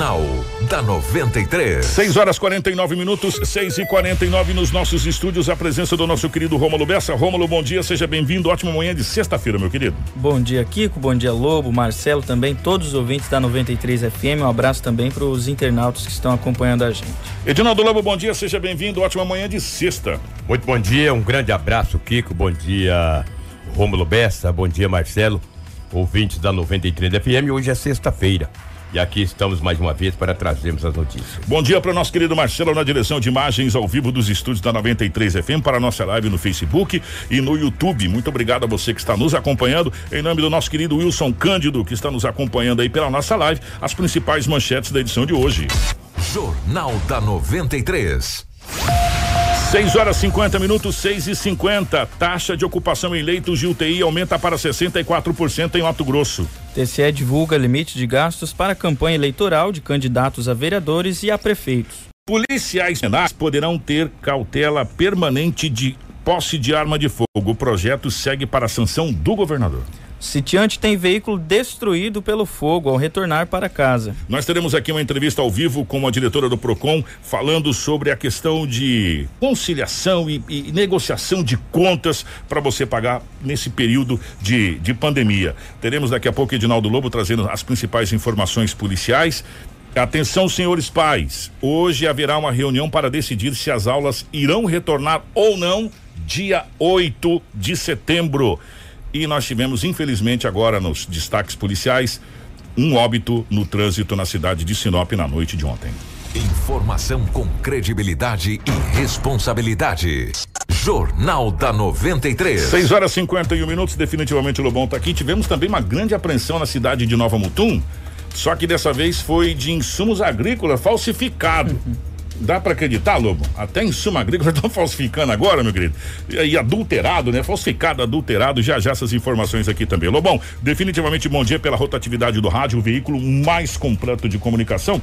Jornal da 93. 6 horas 49 minutos, 6 e 49 nos nossos estúdios. A presença do nosso querido Rômulo Bessa. Rômulo, bom dia, seja bem-vindo. Ótima manhã de sexta-feira, meu querido. Bom dia, Kiko. Bom dia, Lobo, Marcelo também, todos os ouvintes da 93 FM. Um abraço também para os internautas que estão acompanhando a gente. Edinaldo Lobo, bom dia, seja bem-vindo. Ótima manhã de sexta. Muito bom dia, um grande abraço, Kiko. Bom dia, Rômulo Bessa. Bom dia, Marcelo. Ouvintes da 93 FM. Hoje é sexta-feira. E aqui estamos mais uma vez para trazermos as notícias. Bom dia para o nosso querido Marcelo na direção de imagens ao vivo dos estúdios da 93 FM para a nossa live no Facebook e no YouTube. Muito obrigado a você que está nos acompanhando. Em nome do nosso querido Wilson Cândido, que está nos acompanhando aí pela nossa live, as principais manchetes da edição de hoje. Jornal da 93. 6 horas 50 minutos, 6 e 50. Taxa de ocupação em leitos de UTI aumenta para 64% em Mato Grosso. TCE divulga limite de gastos para a campanha eleitoral de candidatos a vereadores e a prefeitos. Policiais penais poderão ter cautela permanente de posse de arma de fogo. O projeto segue para a sanção do governador. Sitiante tem veículo destruído pelo fogo ao retornar para casa. Nós teremos aqui uma entrevista ao vivo com a diretora do PROCON falando sobre a questão de conciliação e, e negociação de contas para você pagar nesse período de, de pandemia. Teremos daqui a pouco Edinaldo Lobo trazendo as principais informações policiais. Atenção, senhores pais. Hoje haverá uma reunião para decidir se as aulas irão retornar ou não dia 8 de setembro. E nós tivemos, infelizmente, agora nos destaques policiais, um óbito no trânsito na cidade de Sinop na noite de ontem. Informação com credibilidade e responsabilidade. Jornal da 93. 6 horas e 51 minutos, definitivamente o Lobão tá aqui. Tivemos também uma grande apreensão na cidade de Nova Mutum, só que dessa vez foi de insumos agrícolas falsificado. Dá para acreditar, Lobo? Até em suma agrícola estão falsificando agora, meu querido. E, adulterado, né? Falsificado, adulterado. Já já essas informações aqui também. Lobão, definitivamente bom dia pela rotatividade do rádio, o veículo mais completo de comunicação.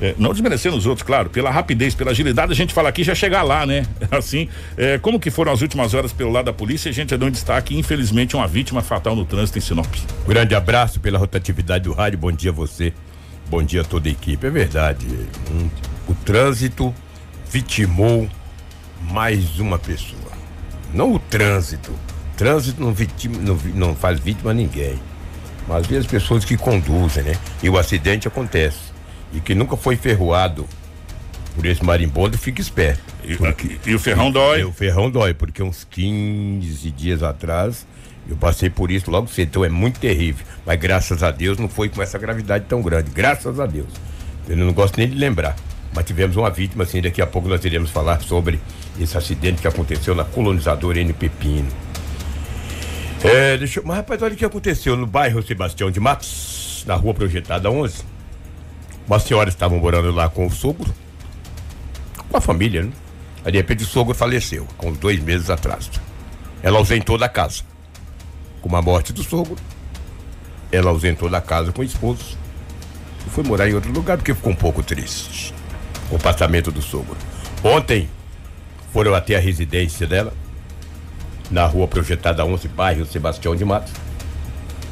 É, não desmerecendo os outros, claro, pela rapidez, pela agilidade, a gente fala aqui já chegar lá, né? Assim, é, como que foram as últimas horas pelo lado da polícia, a gente já deu um destaque, infelizmente, uma vítima fatal no trânsito em Sinop. Grande abraço pela rotatividade do rádio, bom dia a você, bom dia a toda a equipe. É verdade, um o trânsito vitimou mais uma pessoa. Não o trânsito. O trânsito não, vitima, não, não faz vítima a ninguém. Mas as pessoas que conduzem, né? E o acidente acontece. E que nunca foi ferroado por esse marimbondo, fica esperto. E, porque, e o ferrão dói. o ferrão dói, porque uns 15 dias atrás eu passei por isso logo cedo, então é muito terrível. Mas graças a Deus não foi com essa gravidade tão grande. Graças a Deus. Eu não gosto nem de lembrar. Mas tivemos uma vítima, assim, daqui a pouco nós iremos falar sobre esse acidente que aconteceu na colonizadora N Pepino. É, deixa eu, mas rapaz, olha o que aconteceu no bairro Sebastião de Matos, na rua projetada 11. Uma senhora estava morando lá com o sogro, com a família, né? Aí de repente o sogro faleceu, com uns dois meses atrás. Ela ausentou da casa. Com a morte do sogro, ela ausentou da casa com o esposo e foi morar em outro lugar porque ficou um pouco triste o apartamento do sogro. Ontem foram até a residência dela, na rua projetada 11, bairro Sebastião de Matos.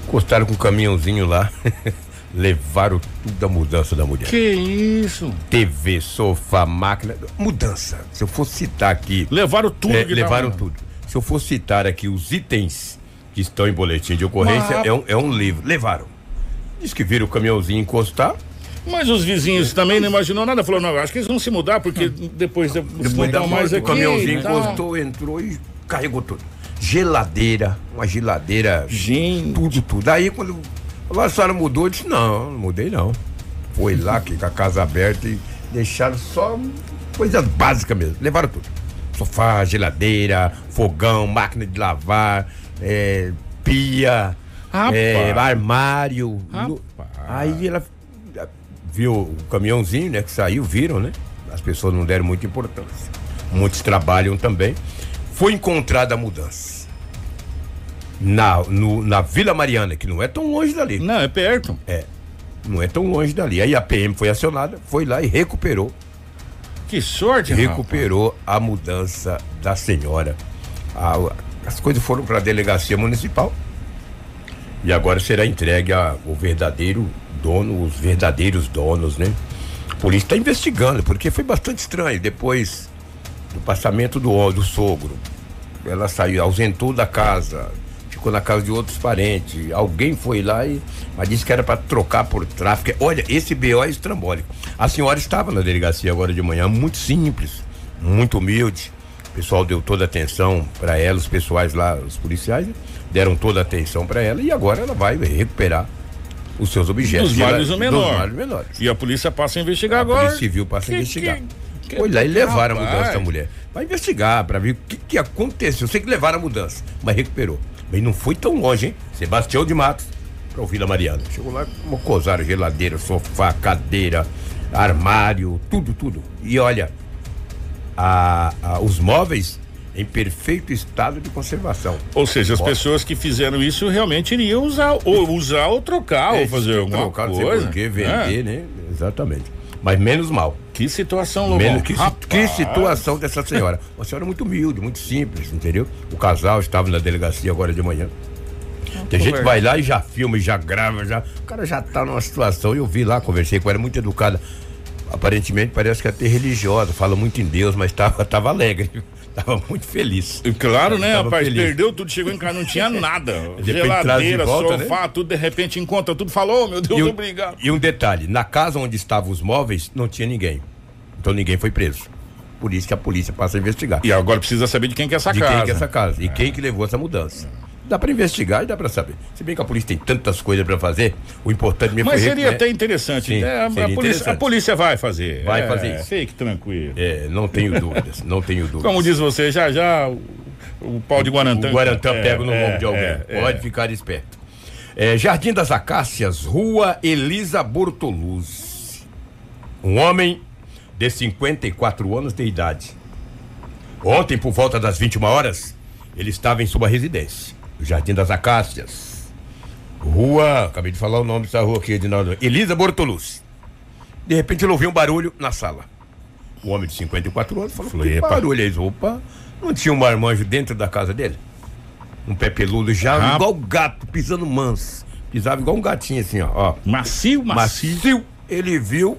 Encostaram com um caminhãozinho lá. levaram tudo a mudança da mulher. Que isso? TV, sofá, máquina, mudança. Se eu for citar aqui. Levaram tudo. É, levaram tudo. Se eu for citar aqui os itens que estão em boletim de ocorrência, Mas... é, um, é um livro. Levaram. Diz que viram o caminhãozinho encostar, mas os vizinhos também não imaginou nada, falou, não, acho que eles vão se mudar, porque depois de, depois não mais aqui. O caminhãozinho tá. encostou, entrou e carregou tudo. Geladeira, uma geladeira. Gente. Tudo, tudo. Aí quando a senhora mudou, eu disse, não, não mudei não. Foi lá aqui com a casa aberta e deixaram só coisas básicas mesmo. Levaram tudo. Sofá, geladeira, fogão, máquina de lavar, é, pia, é, armário. Rapaz. Aí ela viu o caminhãozinho, né, que saiu, viram, né? As pessoas não deram muita importância. Muitos trabalham também. Foi encontrada a mudança. Na, no, na Vila Mariana, que não é tão longe dali. Não, é perto. É. Não é tão longe dali. Aí a PM foi acionada, foi lá e recuperou. Que sorte, Recuperou rapaz. a mudança da senhora. A, as coisas foram para a delegacia municipal e agora será entregue ao verdadeiro dono, os verdadeiros donos, né? A polícia está investigando, porque foi bastante estranho. Depois do passamento do, do sogro, ela saiu, ausentou da casa, ficou na casa de outros parentes. Alguém foi lá e mas disse que era para trocar por tráfico. Olha, esse BO é estrambólico. A senhora estava na delegacia agora de manhã, muito simples, muito humilde. O pessoal deu toda a atenção para ela, os pessoais lá, os policiais, deram toda a atenção para ela e agora ela vai recuperar os seus objetos. Dos males ou menor. menores. E a polícia passa a investigar a agora. A Polícia Civil passa que, a investigar. Que, que, Foi lá e levaram rapaz. a mudança da mulher. Vai investigar para ver o que, que aconteceu. Eu sei que levaram a mudança, mas recuperou. Mas não foi tão longe, hein? Sebastião de Matos, pra ouvir a Mariana. Chegou lá, mocosaram geladeira, sofá, cadeira, armário, tudo, tudo. E olha, a, a, os móveis em perfeito estado de conservação. Ou seja, as pessoas que fizeram isso realmente iriam usar, ou usar ou trocar, é, ou fazer alguma trocar, coisa. Trocar, porque vender, é. né? Exatamente. Mas menos mal. Que situação, Lobão. Menos, que, que, situação dessa senhora. Uma senhora muito humilde, muito simples, entendeu? O casal estava na delegacia agora de manhã. Tem gente que vai lá e já filma e já grava, já. O cara já tá numa situação. Eu vi lá, conversei com ela, muito educada. Aparentemente parece que é até religiosa, fala muito em Deus, mas tava, tava alegre. Tava muito feliz. Claro, né, rapaz? Feliz. Perdeu tudo, chegou em casa, não tinha nada. Geladeira, volta, né? sofá, né? tudo de repente encontra tudo, falou, oh, meu Deus, e um, obrigado. E um detalhe, na casa onde estavam os móveis, não tinha ninguém. Então ninguém foi preso. Por isso que a polícia passa a investigar. E agora precisa saber de quem que é essa de casa. De quem que é essa casa. E é. quem que levou essa mudança. Dá para investigar e dá para saber. Se bem que a polícia tem tantas coisas para fazer, o importante mesmo Mas seria né? até interessante. Sim, né? a, polícia, interessante. a, polícia, vai fazer. Vai é, fazer isso. Fique tranquilo. É, não tenho dúvidas, não tenho dúvidas. Como diz você, já já o, o pau de Guarantã. O Guarantã é, pega no é, de alguém. É, Pode ficar esperto. É, Jardim das Acácias, Rua Elisa Bortoluz. Um homem de 54 anos de idade. Ontem, por volta das 21 horas, ele estava em sua residência. Jardim das Acácias. Rua, acabei de falar o nome dessa rua aqui, Edinaldo. Elisa Bortolucci. De repente ele ouviu um barulho na sala. O homem de 54 anos falou: Falei, que barulho é isso? Opa, não tinha um marmanjo dentro da casa dele? Um pé peludo já, ah. igual gato, pisando manso. Pisava igual um gatinho assim, ó. ó. Macio, macio. Macio. Ele viu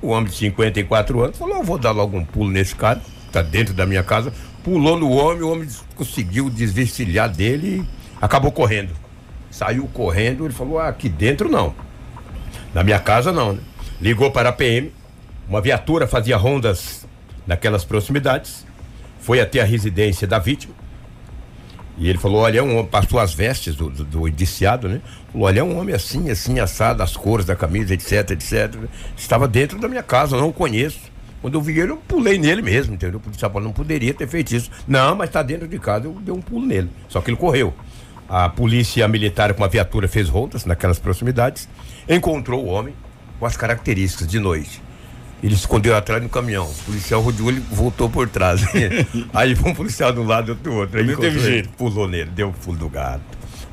o homem de 54 anos, falou: Eu vou dar logo um pulo nesse cara, tá dentro da minha casa pulou no homem, o homem conseguiu desvencilhar dele e acabou correndo. Saiu correndo, ele falou: ah, aqui dentro não. Na minha casa não, né? Ligou para a PM, uma viatura fazia rondas naquelas proximidades, foi até a residência da vítima. E ele falou: olha, é um homem, passou as vestes do, do, do indiciado, né? Falou: olha, é um homem assim, assim, assado, as cores da camisa, etc, etc. Estava dentro da minha casa, não o conheço. Quando eu vi ele, eu pulei nele mesmo, entendeu? O policial não poderia ter feito isso. Não, mas está dentro de casa, eu dei um pulo nele. Só que ele correu. A polícia militar com a viatura fez rondas naquelas proximidades, encontrou o homem com as características de noite. Ele escondeu atrás do caminhão. O policial rodeou ele voltou por trás. Aí foi um policial de um lado e outro do outro. Aí teve jeito. pulou nele, deu o um pulo do gato.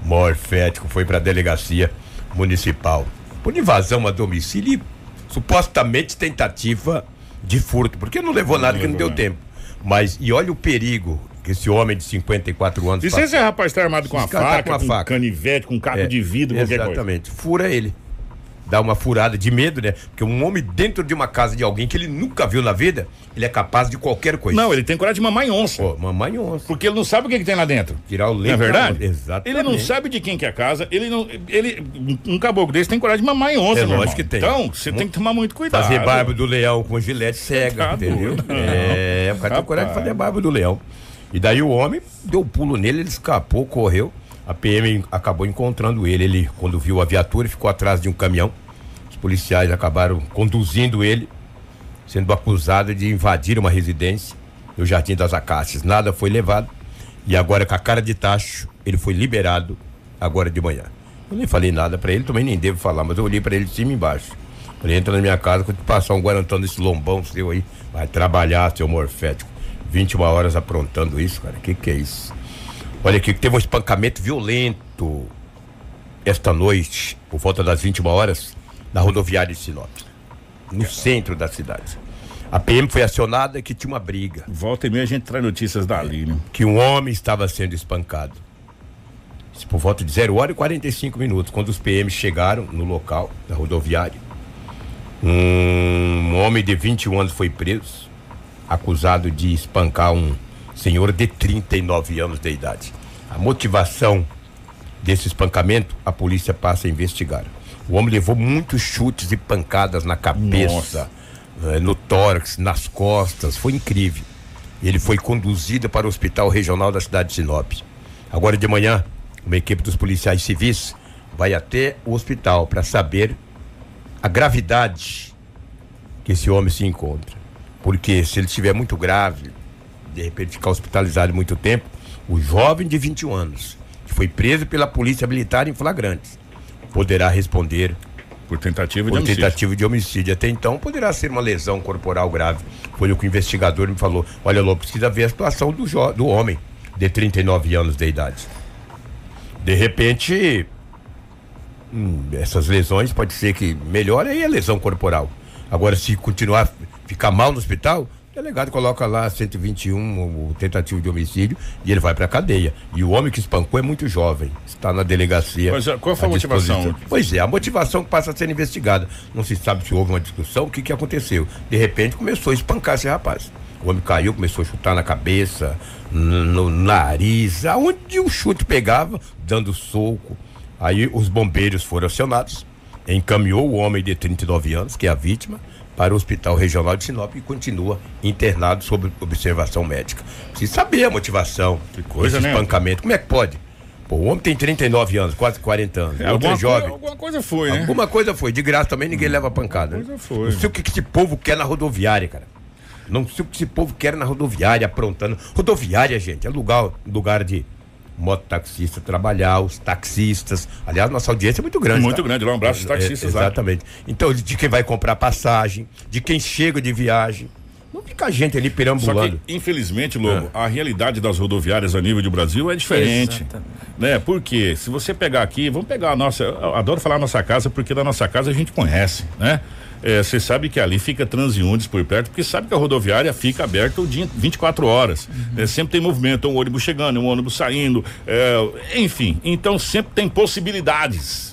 Morfético, foi para a delegacia municipal. Por invasão a domicílio e supostamente tentativa de furto, porque não levou nada, que não deu tempo. Mas, e olha o perigo que esse homem de 54 anos. E se esse rapaz está armado com a faca, tá com, a com faca. canivete, com caco é, de vidro, qualquer exatamente. coisa. Exatamente. Fura ele dá uma furada de medo, né? Porque um homem dentro de uma casa de alguém que ele nunca viu na vida, ele é capaz de qualquer coisa. Não, ele tem coragem de mamãe onça. Pô, mamãe onça. Porque ele não sabe o que, que tem lá dentro. Tirar o leite. Não é verdade? Exatamente. Ele não sabe de quem que é a casa, ele não. Ele, um caboclo desse tem coragem de mamãe onça, É lógico que tem. Então, você tem que tomar muito cuidado. Fazer barba do leão com gilete cega, tá entendeu? Não. É, o cara tem coragem de fazer barba do leão. E daí o homem deu um pulo nele, ele escapou, correu. A PM acabou encontrando ele. Ele, quando viu a viatura, ficou atrás de um caminhão policiais acabaram conduzindo ele, sendo acusado de invadir uma residência no Jardim das Acácias. Nada foi levado e agora com a cara de tacho, ele foi liberado agora de manhã. Eu nem falei nada para ele, também nem devo falar, mas eu olhei para ele de cima e embaixo. Falei, entra na minha casa, quando passar um guarantão desse lombão seu aí, vai trabalhar, seu morfético. 21 horas aprontando isso, cara. Que que é isso? Olha aqui, teve um espancamento violento esta noite, por volta das 21 horas, na rodoviária de Sinop, no centro da cidade. A PM foi acionada que tinha uma briga. Volta e meia a gente traz notícias dali, né? Que um homem estava sendo espancado. por volta de 0 hora e 45 minutos, quando os PMs chegaram no local da rodoviária. Um homem de 21 anos foi preso, acusado de espancar um senhor de 39 anos de idade. A motivação desse espancamento, a polícia passa a investigar. O homem levou muitos chutes e pancadas na cabeça, eh, no tórax, nas costas, foi incrível. Ele foi conduzido para o hospital regional da cidade de Sinop. Agora de manhã, uma equipe dos policiais civis vai até o hospital para saber a gravidade que esse homem se encontra. Porque se ele estiver muito grave, de repente ficar hospitalizado muito tempo, o jovem de 21 anos, que foi preso pela polícia militar em flagrantes, poderá responder Por tentativa de por homicídio. tentativa de homicídio. Até então poderá ser uma lesão corporal grave. Foi o que o investigador me falou. Olha, Lô, precisa ver a situação do, do homem de 39 anos de idade. De repente, hum, essas lesões pode ser que melhore aí a lesão corporal. Agora, se continuar ficar mal no hospital, delegado coloca lá 121, o tentativa de homicídio, e ele vai pra cadeia. E o homem que espancou é muito jovem, está na delegacia. Mas, ah, qual foi a motivação? disposição. Pois é, a motivação que passa a ser investigada. Não se sabe se houve uma discussão, o que, que aconteceu. De repente começou a espancar esse rapaz. O homem caiu, começou a chutar na cabeça, no nariz, aonde o chute pegava, dando soco. Aí os bombeiros foram acionados, encaminhou o homem de 39 anos, que é a vítima, para o Hospital Regional de Sinop e continua internado sob observação médica. Precisa saber a motivação. Que coisa, esse né? espancamento. Como é que pode? Pô, o homem tem 39 anos, quase 40 anos. É, outro alguma, é jovem. Coisa, alguma coisa foi, né? Alguma coisa foi. De graça também ninguém leva pancada. né? coisa foi. Não sei o que, que esse povo quer na rodoviária, cara. Não sei o que esse povo quer na rodoviária, aprontando. Rodoviária, gente, é lugar, lugar de mototaxista trabalhar, os taxistas. Aliás, nossa audiência é muito grande. Muito tá? grande lá, um abraço aos taxistas É, lá. Exatamente. Então, de quem vai comprar passagem, de quem chega de viagem. Não fica gente ali Só perambulando. que, infelizmente, Lobo, Ah. a realidade das rodoviárias a nível de Brasil é diferente. Exatamente. Né? Porque se você pegar aqui, vamos pegar a nossa. Eu adoro falar nossa casa, porque da nossa casa a gente conhece, né? É, Você sabe que ali fica transeuntes por perto, porque sabe que a rodoviária fica aberta o dia 24 horas. É, sempre tem movimento, um ônibus chegando, um ônibus saindo, é, enfim. Então sempre tem possibilidades.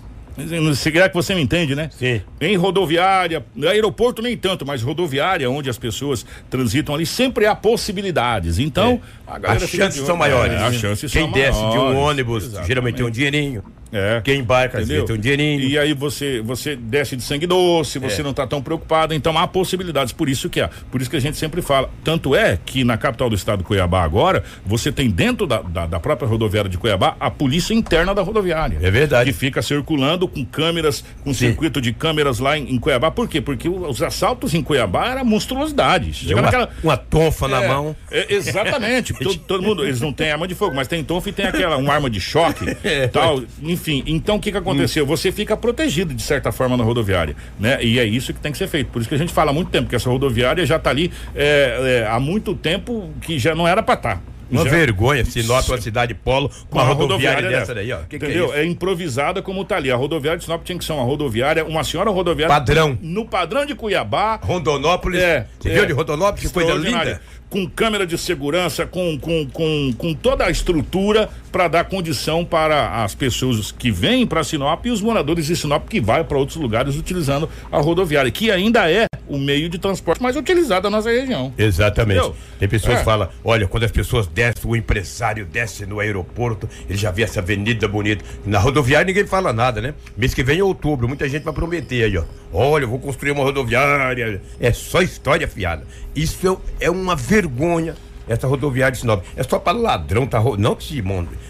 Se quer que você me entende, né? Sim. Em rodoviária, aeroporto nem tanto, mas rodoviária, onde as pessoas transitam ali, sempre há possibilidades. Então, a galera As chances de são maiores. É, as chances Quem são desce de um maiores. ônibus, Exatamente. geralmente tem um dinheirinho. É. Quem embarca, Entendeu? vezes tem um dinheirinho. E aí você você desce de sangue doce, você É. não está tão preocupado, então há possibilidades, por isso que há. Por isso que a gente sempre fala. Tanto é que na capital do estado, Cuiabá, agora, você tem dentro da, da, da própria rodoviária de Cuiabá a polícia interna da rodoviária. É verdade. Que fica circulando com câmeras, com Sim. circuito de câmeras lá em, em Cuiabá. Por quê? Porque os assaltos em Cuiabá eram monstruosidades. Uma, naquela- uma tonfa na é, mão. é, exatamente. todo, todo mundo, eles não têm arma de fogo, mas tem tonfa e tem aquela, uma arma de choque, É. tal. Enfim, então o que que aconteceu? Você fica protegido de certa forma na rodoviária, né? E é isso que tem que ser feito. Por isso que a gente fala há muito tempo que essa rodoviária já está ali é, é, há muito tempo que já não era para estar. Uma Já- vergonha, Sinop é uma cidade polo com uma rodoviária, dessa daí, ó. Que que é Entendeu? é, improvisada como tá ali. A rodoviária de Sinop tinha que ser uma rodoviária, uma senhora rodoviária. Padrão. No padrão de Cuiabá, Rondonópolis. é, Você é. viu de Rondonópolis? Que coisa linda. Com câmera de segurança, com, com, com, com toda a estrutura para dar condição para as pessoas que vêm para Sinop e os moradores de Sinop que vai para outros lugares utilizando a rodoviária, que ainda é o meio de transporte mais utilizado da nossa região. Exatamente. Entendeu? Tem pessoas É. que falam, olha, quando as pessoas descem, o empresário desce no aeroporto, ele já vê essa avenida bonita. Na rodoviária ninguém fala nada, né? Mês que vem é outubro, muita gente vai prometer aí, ó. Olha, eu vou construir uma rodoviária. É só história fiada. Isso é, é uma vergonha. Essa rodoviária de Sinop. É só para ladrão, tá? ro- Não que se,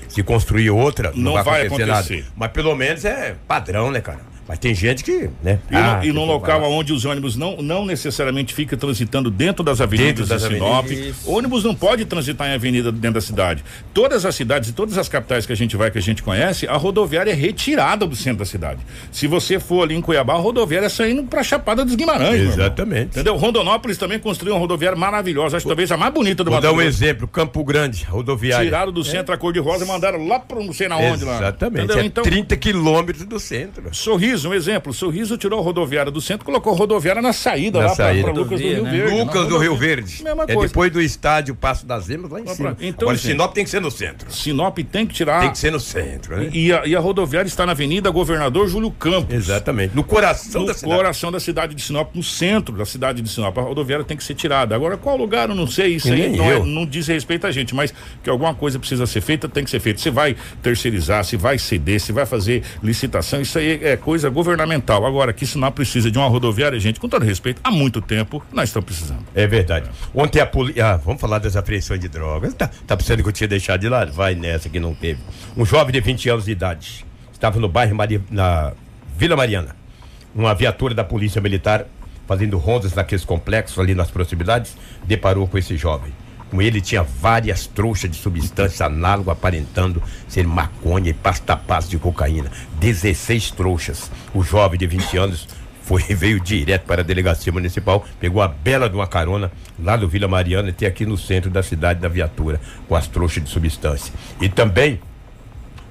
se construir outra, não, Não vai, vai acontecer, acontecer. nada. Mas pelo menos é padrão, né, cara? Mas tem gente que, né? E, Ah, no, e num local fala. onde os ônibus não, não necessariamente ficam transitando dentro das avenidas Dentro das de Sinop. avenidas. Ônibus não pode transitar em avenida dentro da cidade. Todas as cidades e todas as capitais que a gente vai, que a gente conhece, a rodoviária é retirada do centro da cidade. Se você for ali em Cuiabá, a rodoviária é saindo pra Chapada dos Guimarães. Exatamente. Entendeu? Rondonópolis também construiu uma rodoviária maravilhosa, acho que talvez a mais bonita do Vou dar um Grosso. exemplo, Campo Grande, rodoviária. Tiraram do centro a cor de rosa e mandaram lá pra não sei na onde lá. Exatamente. É Então, 30 quilômetros do centro. Sorriso Sorriso, um exemplo. Sorriso tirou a rodoviária do centro, colocou a rodoviária na saída Na lá para Lucas do Rio né? Verde. Lucas do Rio. Verde. Mesma é coisa. depois do estádio Passo das Emas lá em cima. então, Agora, Sinop tem que ser no centro. Sinop tem que tirar. Tem que ser no centro, né? E a, e a rodoviária está na Avenida Governador Júlio Campos. Exatamente. No coração No da cidade. coração da cidade de Sinop, no centro da cidade de Sinop. A rodoviária tem que ser tirada. Agora, qual lugar, eu não sei. Isso E aí não, é- não diz respeito a gente, mas que alguma coisa precisa ser feita, tem que ser feita. Se vai terceirizar, se vai ceder, se vai fazer licitação, isso aí é coisa governamental. Agora, que Sinop precisa de uma rodoviária, gente, com todo respeito, há muito tempo nós estamos precisando. É verdade. Ontem a polícia. Ah, vamos falar das apreensões de drogas. Tá, tá que eu tinha deixado de lado? Vai nessa que não teve. Um jovem de 20 anos de idade estava no bairro Mari- na Vila Mariana. Uma viatura da Polícia Militar, fazendo rondas naqueles complexos ali nas proximidades, deparou com esse jovem. Com ele tinha várias trouxas de substância análoga aparentando ser maconha e pasta pasta de cocaína. 16 trouxas. O jovem de 20 anos foi veio direto para a delegacia municipal, pegou a bela de uma carona lá do Vila Mariana, até aqui no centro da cidade da viatura, com as trouxas de substância. E também,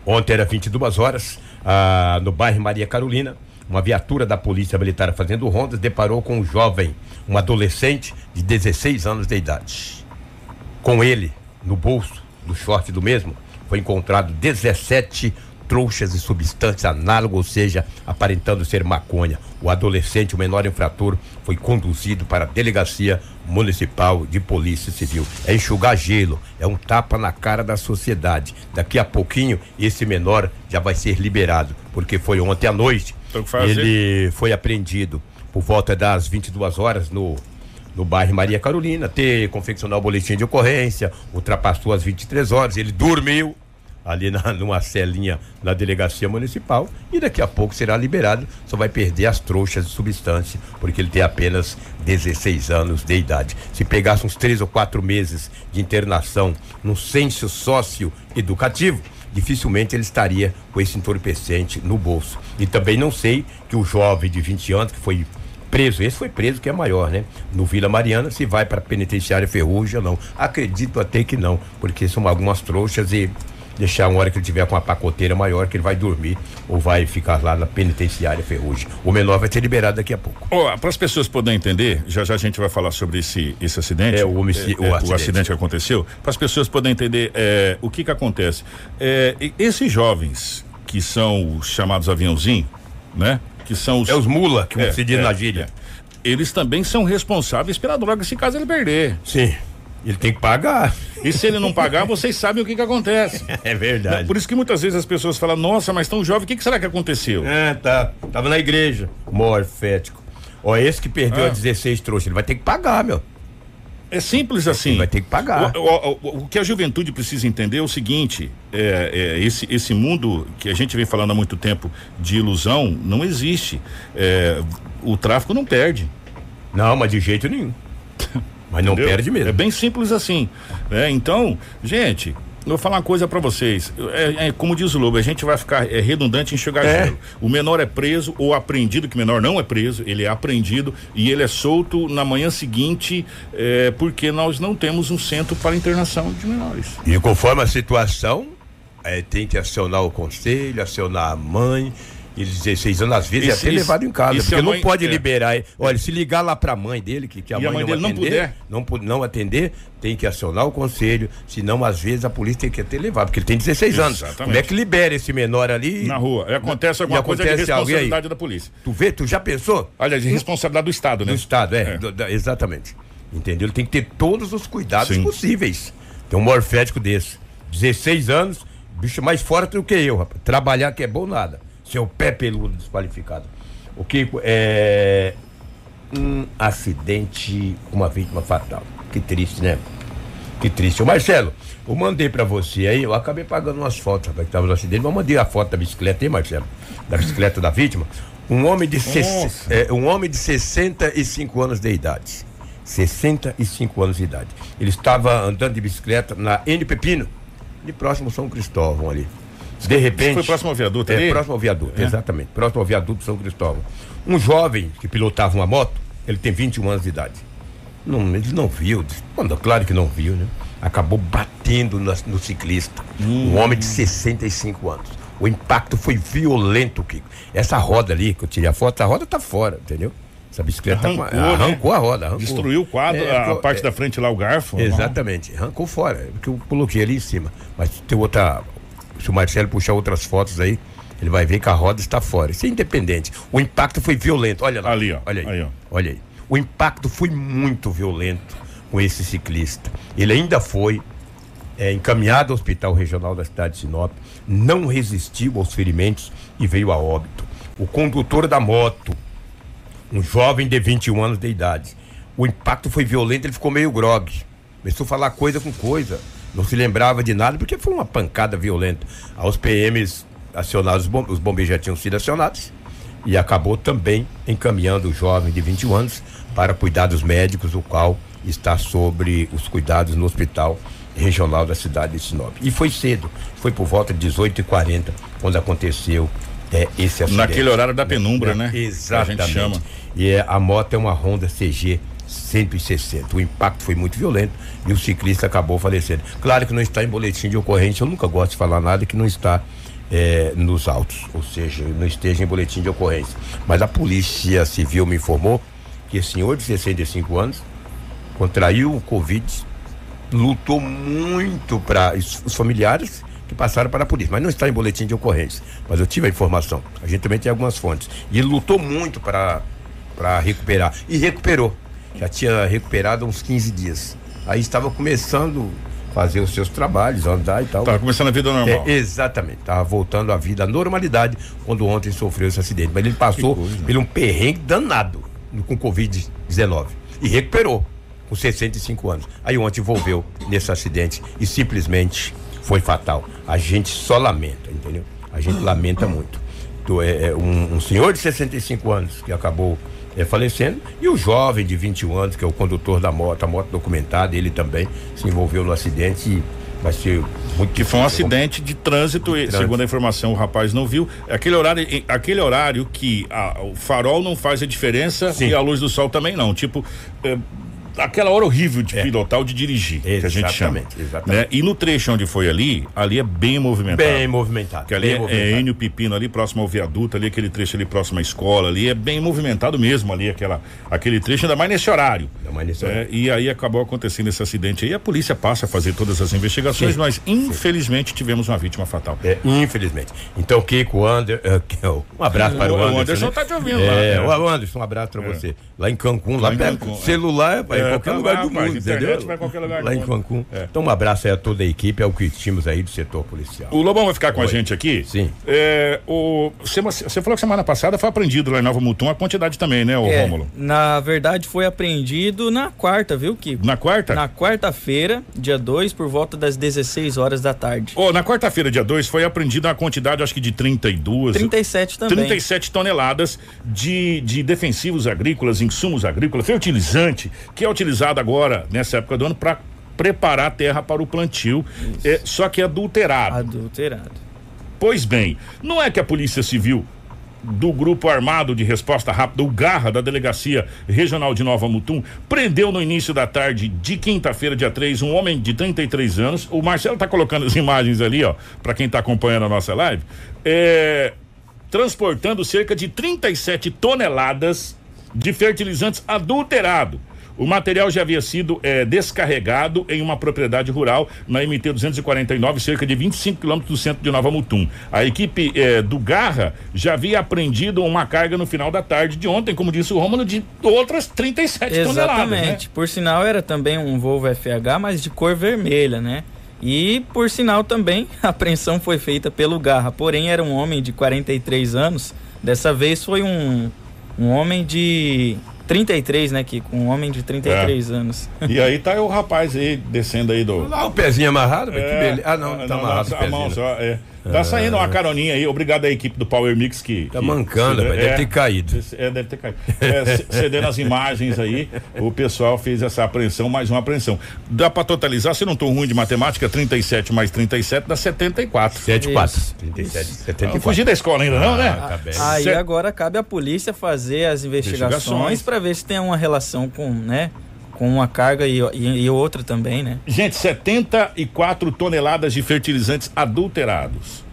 ontem era 22 horas, ah, no bairro Maria Carolina, uma viatura da Polícia Militar fazendo rondas deparou com um jovem, um adolescente de 16 anos de idade. Com ele, no bolso do short do mesmo, foi encontrado 17 trouxas de substância análoga, ou seja, aparentando ser maconha. O adolescente, o menor infrator, foi conduzido para a Delegacia Municipal de Polícia Civil. É enxugar gelo, é um tapa na cara da sociedade. Daqui a pouquinho, esse menor já vai ser liberado, porque foi ontem à noite. Tem o que fazer. Ele foi apreendido por volta das 22 horas no no bairro Maria Carolina, ter confeccionar o boletim de ocorrência, ultrapassou as 23 horas, ele dormiu ali na, numa celinha na delegacia municipal e daqui a pouco será liberado, só vai perder as trouxas de substância, porque ele tem apenas 16 anos de idade. Se pegasse uns três ou quatro meses de internação num censo sócio-educativo, dificilmente ele estaria com esse entorpecente no bolso. E também não sei que o jovem de 20 anos que foi preso, esse foi preso que é maior, né? No Vila Mariana, se vai para penitenciária Ferrugem ou não. Acredito até que não, porque são algumas trouxas e deixar uma hora que ele tiver com uma pacoteira maior que ele vai dormir ou vai ficar lá na penitenciária Ferrugem. O menor vai ser liberado daqui a pouco. para as pessoas poderem entender, já já a gente vai falar sobre esse, esse acidente. É, o homici- o o acidente. acidente que aconteceu. Para as pessoas poderem entender é, o que que acontece. É, esses jovens que são os chamados aviãozinho, né? Que são os. É os mula que É, se diz é, na gíria. é. Eles também são responsáveis pela droga se caso ele perder. Sim. Ele tem que pagar. E se ele não pagar, vocês sabem o que que acontece. É verdade. Por isso que muitas vezes as pessoas falam, nossa, mas tão jovem, o que, que será que aconteceu? É, tá. Tava na igreja. Morfético. Ó, esse que perdeu Ah. a 16 trouxa, ele vai ter que pagar, meu. É simples assim. Vai ter que pagar. O, o- o- o que a juventude precisa entender é o seguinte: é, é, esse, esse mundo que a gente vem falando há muito tempo de ilusão não existe. É, o tráfico não perde. Não, mas de jeito nenhum. Mas não entendeu? perde mesmo. É bem simples assim. né? Então, gente, eu vou falar uma coisa pra vocês. É, é como diz o Lobo, a gente vai ficar é, redundante em enxugar É. gelo. O menor é preso ou apreendido, que o menor não é preso, ele é apreendido e ele é solto na manhã seguinte, é, porque nós não temos um centro para internação de menores. E conforme a situação, é, tem que acionar o conselho, acionar a mãe. E 16 anos, às vezes, E é até levado em casa. e Porque a não mãe- pode é. liberar. Olha, se ligar lá pra mãe dele, que, que a, E a mãe, mãe dele não atender, puder? Não, não atender, tem que acionar o conselho. Senão, às vezes, a polícia tem que até levar, porque ele tem 16 anos. Como é que libera esse menor ali? Na rua. E acontece E alguma coisa de acontece algo, e aí? responsabilidade da polícia. Tu vê, tu já pensou? Olha, de responsabilidade do Estado, né? Do Estado, é. É. do- da- exatamente. Entendeu? Ele tem que ter todos os cuidados Sim. possíveis. Tem um morfético desse. 16 anos, bicho mais forte do que eu, rapaz. Trabalhar que é bom nada. Seu pé peludo desqualificado. O que é um acidente com uma vítima fatal. Que triste, né? Que triste. Ô Marcelo, eu mandei pra você aí, eu acabei pagando umas fotos, rapaz, que tava no acidente, mas eu mandei a foto da bicicleta aí, Marcelo. Da bicicleta da vítima. Um homem de, ses- é, um homem de 65 anos de idade. 65 anos de idade. Ele estava andando de bicicleta na N Pepino, de próximo São Cristóvão ali. De repente. Foi próximo ao viaduto É, ali? próximo ao viaduto, É. exatamente. Próximo ao viaduto São Cristóvão. Um jovem que pilotava uma moto, ele tem 21 anos de idade. Não, ele não viu, quando, claro que não viu, né? Acabou batendo na- no, ciclista. Um homem de 65 anos. O impacto foi violento, Kiko. Essa roda ali, que eu tirei a foto, a roda tá fora, entendeu? Essa bicicleta Arrancou, tá arrancou né? a roda. Arrancou. Destruiu o quadro, É, a, a parte é, da frente lá, o garfo. Exatamente, arrancou fora, porque eu coloquei ali em cima. Mas tem outra. Se o Marcelo puxar outras fotos aí, ele vai ver que a roda está fora. Isso é independente. O impacto foi violento. Olha lá. Ali, ó. Olha aí. Aí, ó. Olha aí. O impacto foi muito violento com esse ciclista. Ele ainda foi é, encaminhado ao Hospital Regional da cidade de Sinop, não resistiu aos ferimentos e veio a óbito. O condutor da moto, um jovem de 21 anos de idade. O impacto foi violento, ele ficou meio grogue. Começou a falar coisa com coisa. Não se lembrava de nada, porque foi uma pancada violenta. Aos PMs acionados, os bom- os bombeiros já tinham sido acionados. E acabou também encaminhando o jovem de 21 anos para cuidados médicos, o qual está sobre os cuidados no hospital regional da cidade de Sinop. E foi cedo, foi por volta de 18h40 quando aconteceu é, esse acidente. Naquele horário da penumbra, né? Exatamente. A gente chama. E é, a moto é uma Honda CG 160. O impacto foi muito violento e o ciclista acabou falecendo. Claro que não está em boletim de ocorrência, eu nunca gosto de falar nada que não está é, nos autos, ou seja, não esteja em boletim de ocorrência. Mas a Polícia Civil me informou que esse senhor de 65 anos contraiu o Covid, lutou muito para os familiares que passaram para a polícia, mas não está em boletim de ocorrência. Mas eu tive a informação. A gente também tem algumas fontes. E ele lutou muito para para recuperar e recuperou. Já tinha recuperado há uns 15 dias. Aí estava começando a fazer os seus trabalhos, andar e tal. Tava começando a vida normal. É, exatamente, estava voltando à vida à normalidade quando ontem sofreu esse acidente. Mas ele passou por um perrengue danado com Covid-19 e recuperou com 65 anos. Aí ontem envolveu nesse acidente e simplesmente foi fatal. A gente só lamenta, entendeu? A gente lamenta muito. Então, é, é um, um senhor de 65 anos que acabou é, falecendo e o jovem de 21 anos, que é o condutor da moto, a moto documentada, ele também se envolveu no acidente e vai ser muito Que foi um difícil. acidente de trânsito, e, trânsito. segundo a informação, o rapaz não viu. Aquele horário, aquele horário que a- o farol não faz a diferença Sim. e a luz do sol também não. Tipo, é, aquela hora horrível de É. pilotar ou de dirigir, que a gente chama. Exatamente, exatamente. Né? E no trecho onde foi ali, ali é bem movimentado. Bem movimentado. Que ali é, é movimentado. Enio Pepino, ali próximo ao viaduto, ali aquele trecho ali próximo à escola, ali é bem movimentado mesmo ali, aquela, aquele trecho, ainda mais nesse horário. Ainda mais nesse É, horário. e aí acabou acontecendo esse acidente aí, a polícia passa a fazer todas as investigações, Sim, mas infelizmente tivemos uma vítima fatal. É, infelizmente. Então, Kiko, Ander, é o- um abraço para o O Anderson. Anderson né? tá te ouvindo é, lá, né? O Anderson, um abraço para você. Lá em Cancún, lá, Lá em. Cancún, é. celular É, em qualquer tá lugar lá, do mundo, entendeu? vai qualquer lugar Lá em. Cancún. É. Então, um abraço aí a toda a equipe, é o que tínhamos aí do setor policial. O Lobão vai ficar com a Oi. gente aqui? Sim. É, o, você, você falou que semana passada foi apreendido lá em Nova Mutum a quantidade também, né, ô É, Rômulo? na verdade foi apreendido na quarta, viu, Kiko? Na quarta? Na quarta-feira, dia 2, por volta das 16 horas da tarde. Ô, na quarta-feira, dia 2, foi apreendida uma quantidade, acho que de 32. 37 também. 37 toneladas de, de defensivos agrícolas, insumos agrícolas, fertilizante, que é utilizado agora, nessa época do ano, para preparar a terra para o plantio, é, só que adulterado. Adulterado. Pois bem, não é que a Polícia Civil do Grupo Armado de Resposta Rápida, o Garra, da Delegacia Regional de Nova Mutum, prendeu no início da tarde de quinta-feira, dia 3, um homem de 33 anos. O Marcelo tá colocando as imagens ali, ó, para quem tá acompanhando a nossa live. É, transportando cerca de 37 toneladas de fertilizantes adulterado. O material já havia sido eh, descarregado em uma propriedade rural na MT 249, cerca de 25 quilômetros do centro de Nova Mutum. A equipe eh, do Garra já havia apreendido uma carga no final da tarde de ontem, como disse o Rômulo, de outras 37 toneladas. Né? Exatamente. Por sinal, era também um Volvo FH, mas de cor vermelha, né? E, por sinal, também a apreensão foi feita pelo Garra. Porém, era um homem de 43 anos. Dessa vez foi um, um homem de 33, né, Kiko? Um homem de 33 anos. E aí tá o rapaz aí descendo aí do. Lá o pezinho amarrado, mas que É, beleza. Ah, não, tá amarrado o a mão pezinho. só, é. Tá saindo uma caroninha aí, obrigado à equipe do Power Mix que. Tá que- mancando, que- rapaz, deve ter caído. É, deve ter caído. É, cedendo as imagens aí, o pessoal fez essa apreensão, mais uma apreensão. Dá pra totalizar, se não tô ruim de matemática, 37 mais 37 dá 74. 74. Isso. 37, Não 74. fugi da escola ainda, não, né? tá bem. Aí Cê- agora cabe à polícia fazer as Investigações. investigações para ver se tem uma relação com, né, com uma carga e, e, e outra também, né? Gente, 74 toneladas de fertilizantes adulterados.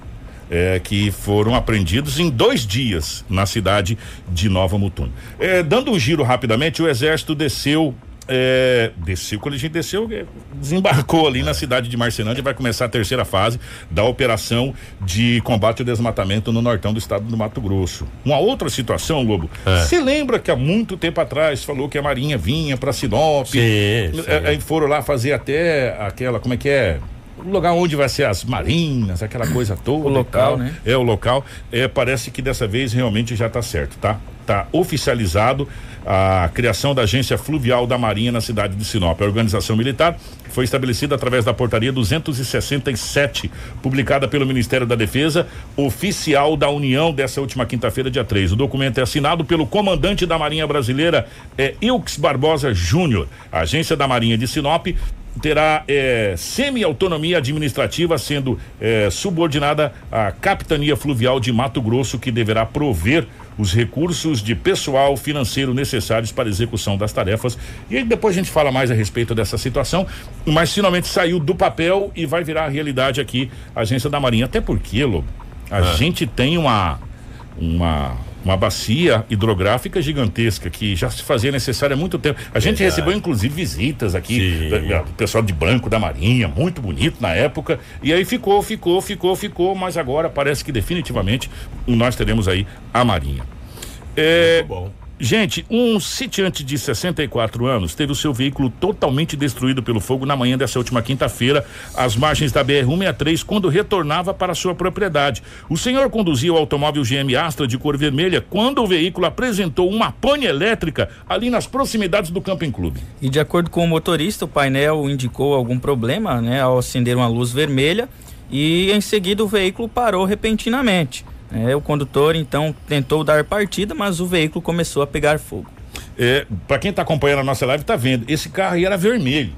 é, que foram apreendidos em dois dias na cidade de Nova Mutum. É, dando um giro rapidamente, o exército desceu é, desceu, quando a gente desceu, é, desembarcou ali na cidade de Marcelândia e vai começar a terceira fase da operação de combate ao desmatamento no nortão do estado do Mato Grosso. Uma outra situação, Lobo, você lembra que há muito tempo atrás falou que a Marinha vinha para Sinop, Sim, é, sim. é, foram lá fazer até aquela, como é que é? O lugar onde vai ser as marinas, aquela coisa toda. O local, né? É o local. É, parece que dessa vez realmente já está certo, tá? Tá oficializado a criação da Agência Fluvial da Marinha na cidade de Sinop. A organização militar foi estabelecida através da portaria 267, publicada pelo Ministério da Defesa, oficial da União dessa última quinta-feira, dia 3. O documento é assinado pelo comandante da Marinha Brasileira, é Ilks Barbosa Júnior. A Agência da Marinha de Sinop terá eh, semi-autonomia administrativa, sendo eh, subordinada à Capitania Fluvial de Mato Grosso, que deverá prover os recursos de pessoal financeiro necessários para a execução das tarefas. E aí depois a gente fala mais a respeito dessa situação, mas finalmente saiu do papel e vai virar realidade aqui a Agência da Marinha. Até porque, Lobo, a gente tem uma uma uma bacia hidrográfica gigantesca que já se fazia necessária há muito tempo. A gente Verdade. recebeu inclusive visitas aqui da- da- pessoal de branco da Marinha, muito bonito na época. E aí ficou, ficou, ficou, ficou, mas agora parece que definitivamente nós teremos aí a Marinha. É, Muito bom. Gente, um sitiante de 64 anos teve o seu veículo totalmente destruído pelo fogo na manhã dessa última quinta-feira, às margens da BR-163, quando retornava para sua propriedade. O senhor conduzia o automóvel GM Astra de cor vermelha quando o veículo apresentou uma pane elétrica ali nas proximidades do Camping Clube. E de acordo com o motorista, o painel indicou algum problema, né, ao acender uma luz vermelha e em seguida o veículo parou repentinamente. Né. o condutor então tentou dar partida, mas o veículo começou a pegar fogo. É, para quem tá acompanhando a nossa live, tá vendo. Esse carro aí era vermelho.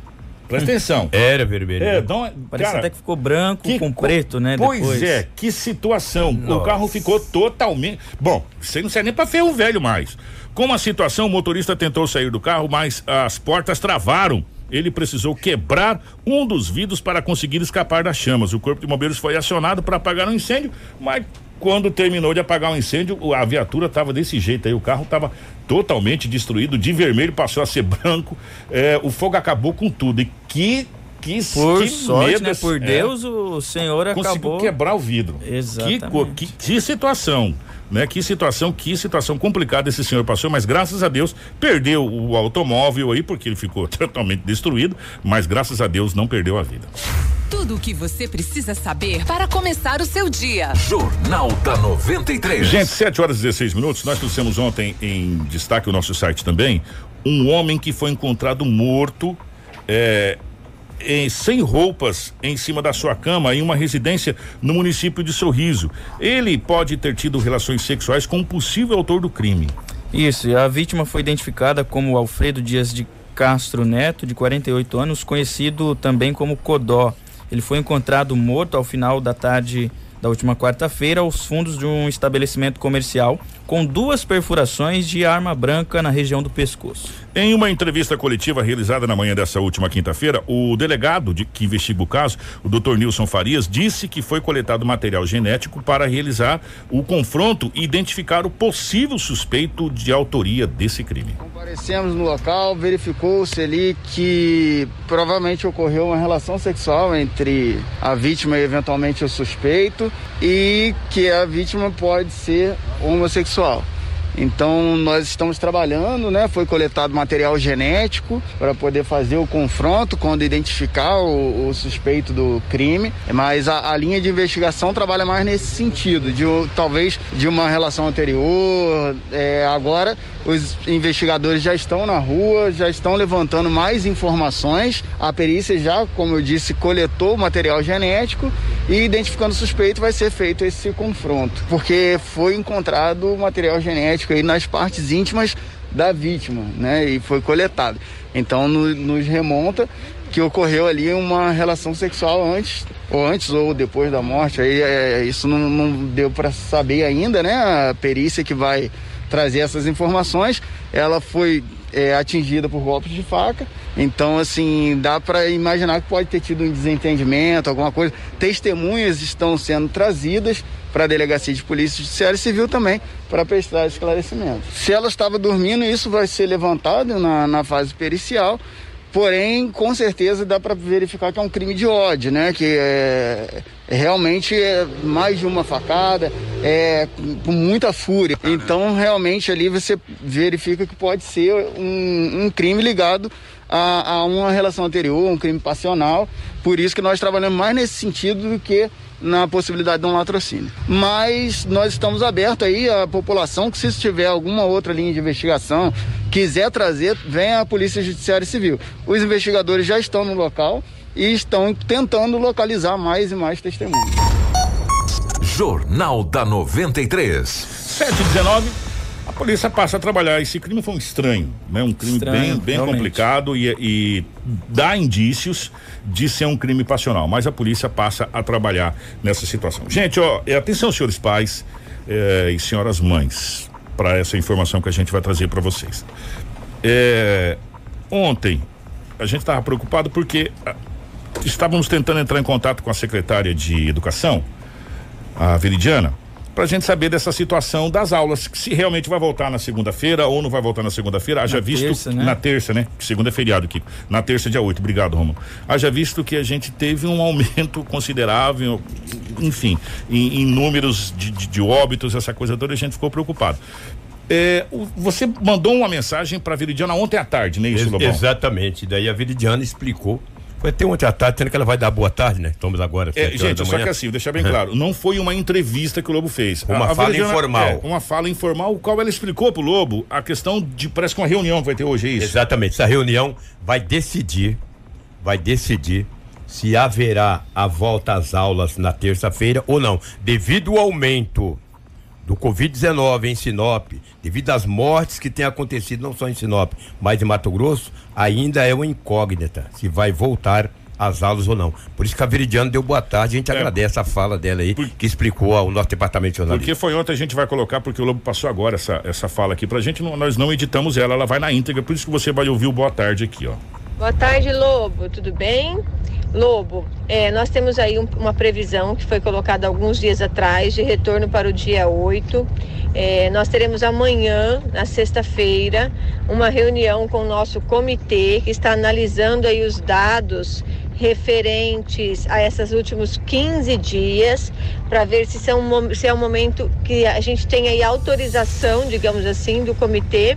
Presta atenção. Era vermelho. É, então, Parece cara, até que ficou branco Que com co- preto, né? Pois depois. é, que situação. O Nossa. carro ficou totalmente. Bom, você não serve nem pra ferro velho mais. Com a situação, o motorista tentou sair do carro, mas as portas travaram. Ele precisou quebrar um dos vidros para conseguir escapar das chamas. O corpo de bombeiros foi acionado para apagar o incêndio, mas quando terminou de apagar o incêndio, a viatura estava desse jeito aí. O carro estava totalmente destruído, de vermelho passou a ser branco. É, o fogo acabou com tudo. E que que Por que sorte, medo né? esse- Por é Deus, o senhor conseguiu acabou. quebrar o vidro. Exatamente. Que, que, que situação, né? Que situação, que situação complicada esse senhor passou, mas graças a Deus perdeu o automóvel aí, porque ele ficou totalmente destruído, mas graças a Deus não perdeu a vida. Tudo o que você precisa saber para começar o seu dia. Jornal da 93. Gente, 7 horas e 16 minutos, nós trouxemos ontem em destaque o nosso site também, um homem que foi encontrado morto, é, em- sem roupas em cima da sua cama em uma residência no município de Sorriso. Ele pode ter tido relações sexuais com o possível autor do crime. Isso, a vítima foi identificada como Alfredo Dias de Castro Neto, de 48 anos, conhecido também como Codó. Ele foi encontrado morto ao final da tarde da última quarta-feira aos fundos de um estabelecimento comercial com duas perfurações de arma branca na região do pescoço. Em uma entrevista coletiva realizada na manhã dessa última quinta-feira, o delegado de, que investiga o caso, o Dr. Nilson Farias, disse que foi coletado material genético para realizar o confronto e identificar o possível suspeito de autoria desse crime. Comparecemos no local, verificou-se ali que provavelmente ocorreu uma relação sexual entre a vítima e eventualmente o suspeito e que a vítima pode ser homossexual. Então nós estamos trabalhando, né? Foi coletado material genético para poder fazer o confronto quando identificar o, o suspeito do crime. Mas a, a linha de investigação trabalha mais nesse sentido, de talvez de uma relação anterior. É, agora os investigadores já estão na rua, já estão levantando mais informações. A perícia já, como eu disse, coletou o material genético e identificando o suspeito vai ser feito esse confronto, porque foi encontrado material genético aí nas partes íntimas da vítima, né? E foi coletado. Então no- nos remonta que ocorreu ali uma relação sexual antes ou antes ou depois da morte. Aí é, isso não, não deu para saber ainda, né? A perícia que vai trazer essas informações, ela foi é, atingida por golpes de faca. Então, assim, dá para imaginar que pode ter tido um desentendimento, alguma coisa. Testemunhas estão sendo trazidas para a Delegacia de Polícia Judiciária Civil também para prestar esclarecimento. Se ela estava dormindo, isso vai ser levantado na, na fase pericial. Porém, com certeza dá para verificar que é um crime de ódio, né? Que é, é realmente é mais de uma facada, é com muita fúria. Então, realmente ali você verifica que pode ser um, um crime ligado a, a, uma relação anterior, um crime passional. Por isso que nós trabalhamos mais nesse sentido do que na possibilidade de um latrocínio. Mas nós estamos abertos aí à população que se tiver alguma outra linha de investigação, quiser trazer, venha a Polícia Judiciária Civil. Os investigadores já estão no local e estão tentando localizar mais e mais testemunhas. Jornal da 93. 719. A polícia passa a trabalhar. Esse crime foi um estranho, né? Um crime Estranho, bem, bem realmente. complicado e, e dá indícios de ser um crime passional. Mas a polícia passa a trabalhar nessa situação. Gente, ó, atenção, senhores pais eh, e senhoras mães, para essa informação que a gente vai trazer para vocês. É, ontem a gente estava preocupado porque ah, estávamos tentando entrar em contato com a secretária de Educação, a Veridiana, para a gente saber dessa situação das aulas, se realmente vai voltar na segunda-feira ou não vai voltar na segunda-feira. Haja Na visto terça, né? na terça, né? Segunda é feriado aqui. Na terça, dia 8. Obrigado, Romulo. Haja visto que a gente teve um aumento considerável, enfim, em, em números de, de, de óbitos, essa coisa toda, a gente ficou preocupado. É, você mandou uma mensagem para a Veridiana ontem à tarde, não é isso, Ex- Lobão? Exatamente. Daí a Veridiana explicou. Foi até ontem à tarde, sendo que ela vai dar boa tarde, né? Estamos agora. É, gente, só manhã. que assim, deixar bem claro, não foi uma entrevista que o Lobo fez. Uma fala Veridiana- informal. é, uma fala informal, o qual ela explicou pro Lobo a questão de, parece que uma reunião que vai ter hoje, é isso? Exatamente. Essa reunião vai decidir, vai decidir se haverá a volta às aulas na terça-feira ou não. Devido ao aumento do Covid-19 em Sinop, devido às mortes que têm acontecido não só em Sinop, mas em Mato Grosso, ainda é uma incógnita se vai voltar às aulas ou não. Por isso que a Veridiana deu boa tarde, a gente É. agradece a fala dela aí, Por- que explicou ao nosso departamento de jornalismo. Porque foi ontem, a gente vai colocar, porque o Lobo passou agora essa, essa fala aqui pra gente, não- nós não editamos ela, ela vai na íntegra, por isso que você vai ouvir o boa tarde aqui, ó. Boa tarde, Lobo. Tudo bem? Lobo, é, nós temos aí um- uma previsão que foi colocada alguns dias atrás de retorno para o dia 8. É, nós teremos amanhã, na sexta-feira, uma reunião com o nosso comitê que está analisando aí os dados referentes a esses últimos 15 dias para ver se, são, se é um momento que a gente tem aí autorização, digamos assim, do comitê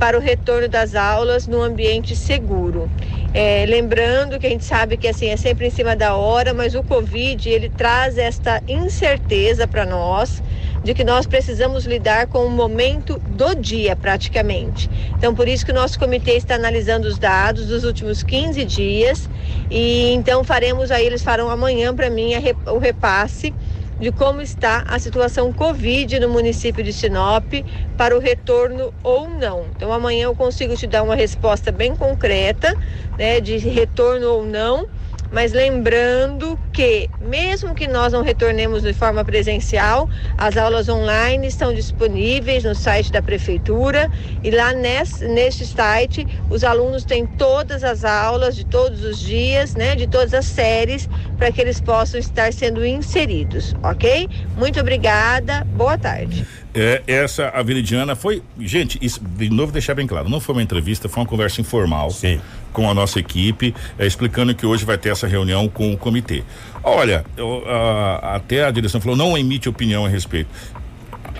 para o retorno das aulas no ambiente seguro. É, lembrando que a gente sabe que assim é sempre em cima da hora, mas o Covid ele traz esta incerteza para nós de que nós precisamos lidar com o momento do dia praticamente. Então por isso que o nosso comitê está analisando os dados dos últimos 15 dias e então faremos aí eles farão amanhã para mim a o repasse de como está a situação Covid no município de Sinop para o retorno ou não. Então amanhã eu consigo te dar uma resposta bem concreta, né, de retorno ou não. Mas lembrando que, mesmo que nós não retornemos de forma presencial, as aulas online estão disponíveis no site da Prefeitura e lá nesse, neste site os alunos têm todas as aulas de todos os dias, né, de todas as séries, para que eles possam estar sendo inseridos, ok? Muito obrigada, boa tarde. É, essa, a Veridiana foi. Gente, isso, de novo deixar bem claro, não foi uma entrevista, foi uma conversa informal Sim. Com a nossa equipe, é, explicando que hoje vai ter essa reunião com o comitê. Olha, eu, a- até a direção falou, não emite opinião a respeito.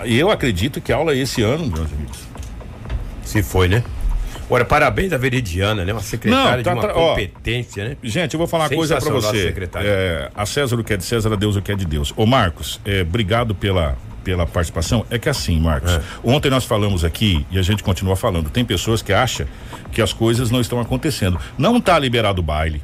Eu acredito que a aula é esse ano, meus amigos. Se foi, né? Ora, parabéns à Veridiana, né? Uma secretária Não, tá de uma ó, competência, né? Gente, eu vou falar uma coisa pra você. É, a César o que é de César, a Deus o que é de Deus. Ô Marcos, é, obrigado pela, pela participação. É que assim, Marcos, É. ontem nós falamos aqui e a gente continua falando. Tem pessoas que acham que as coisas não estão acontecendo. Não tá liberado baile,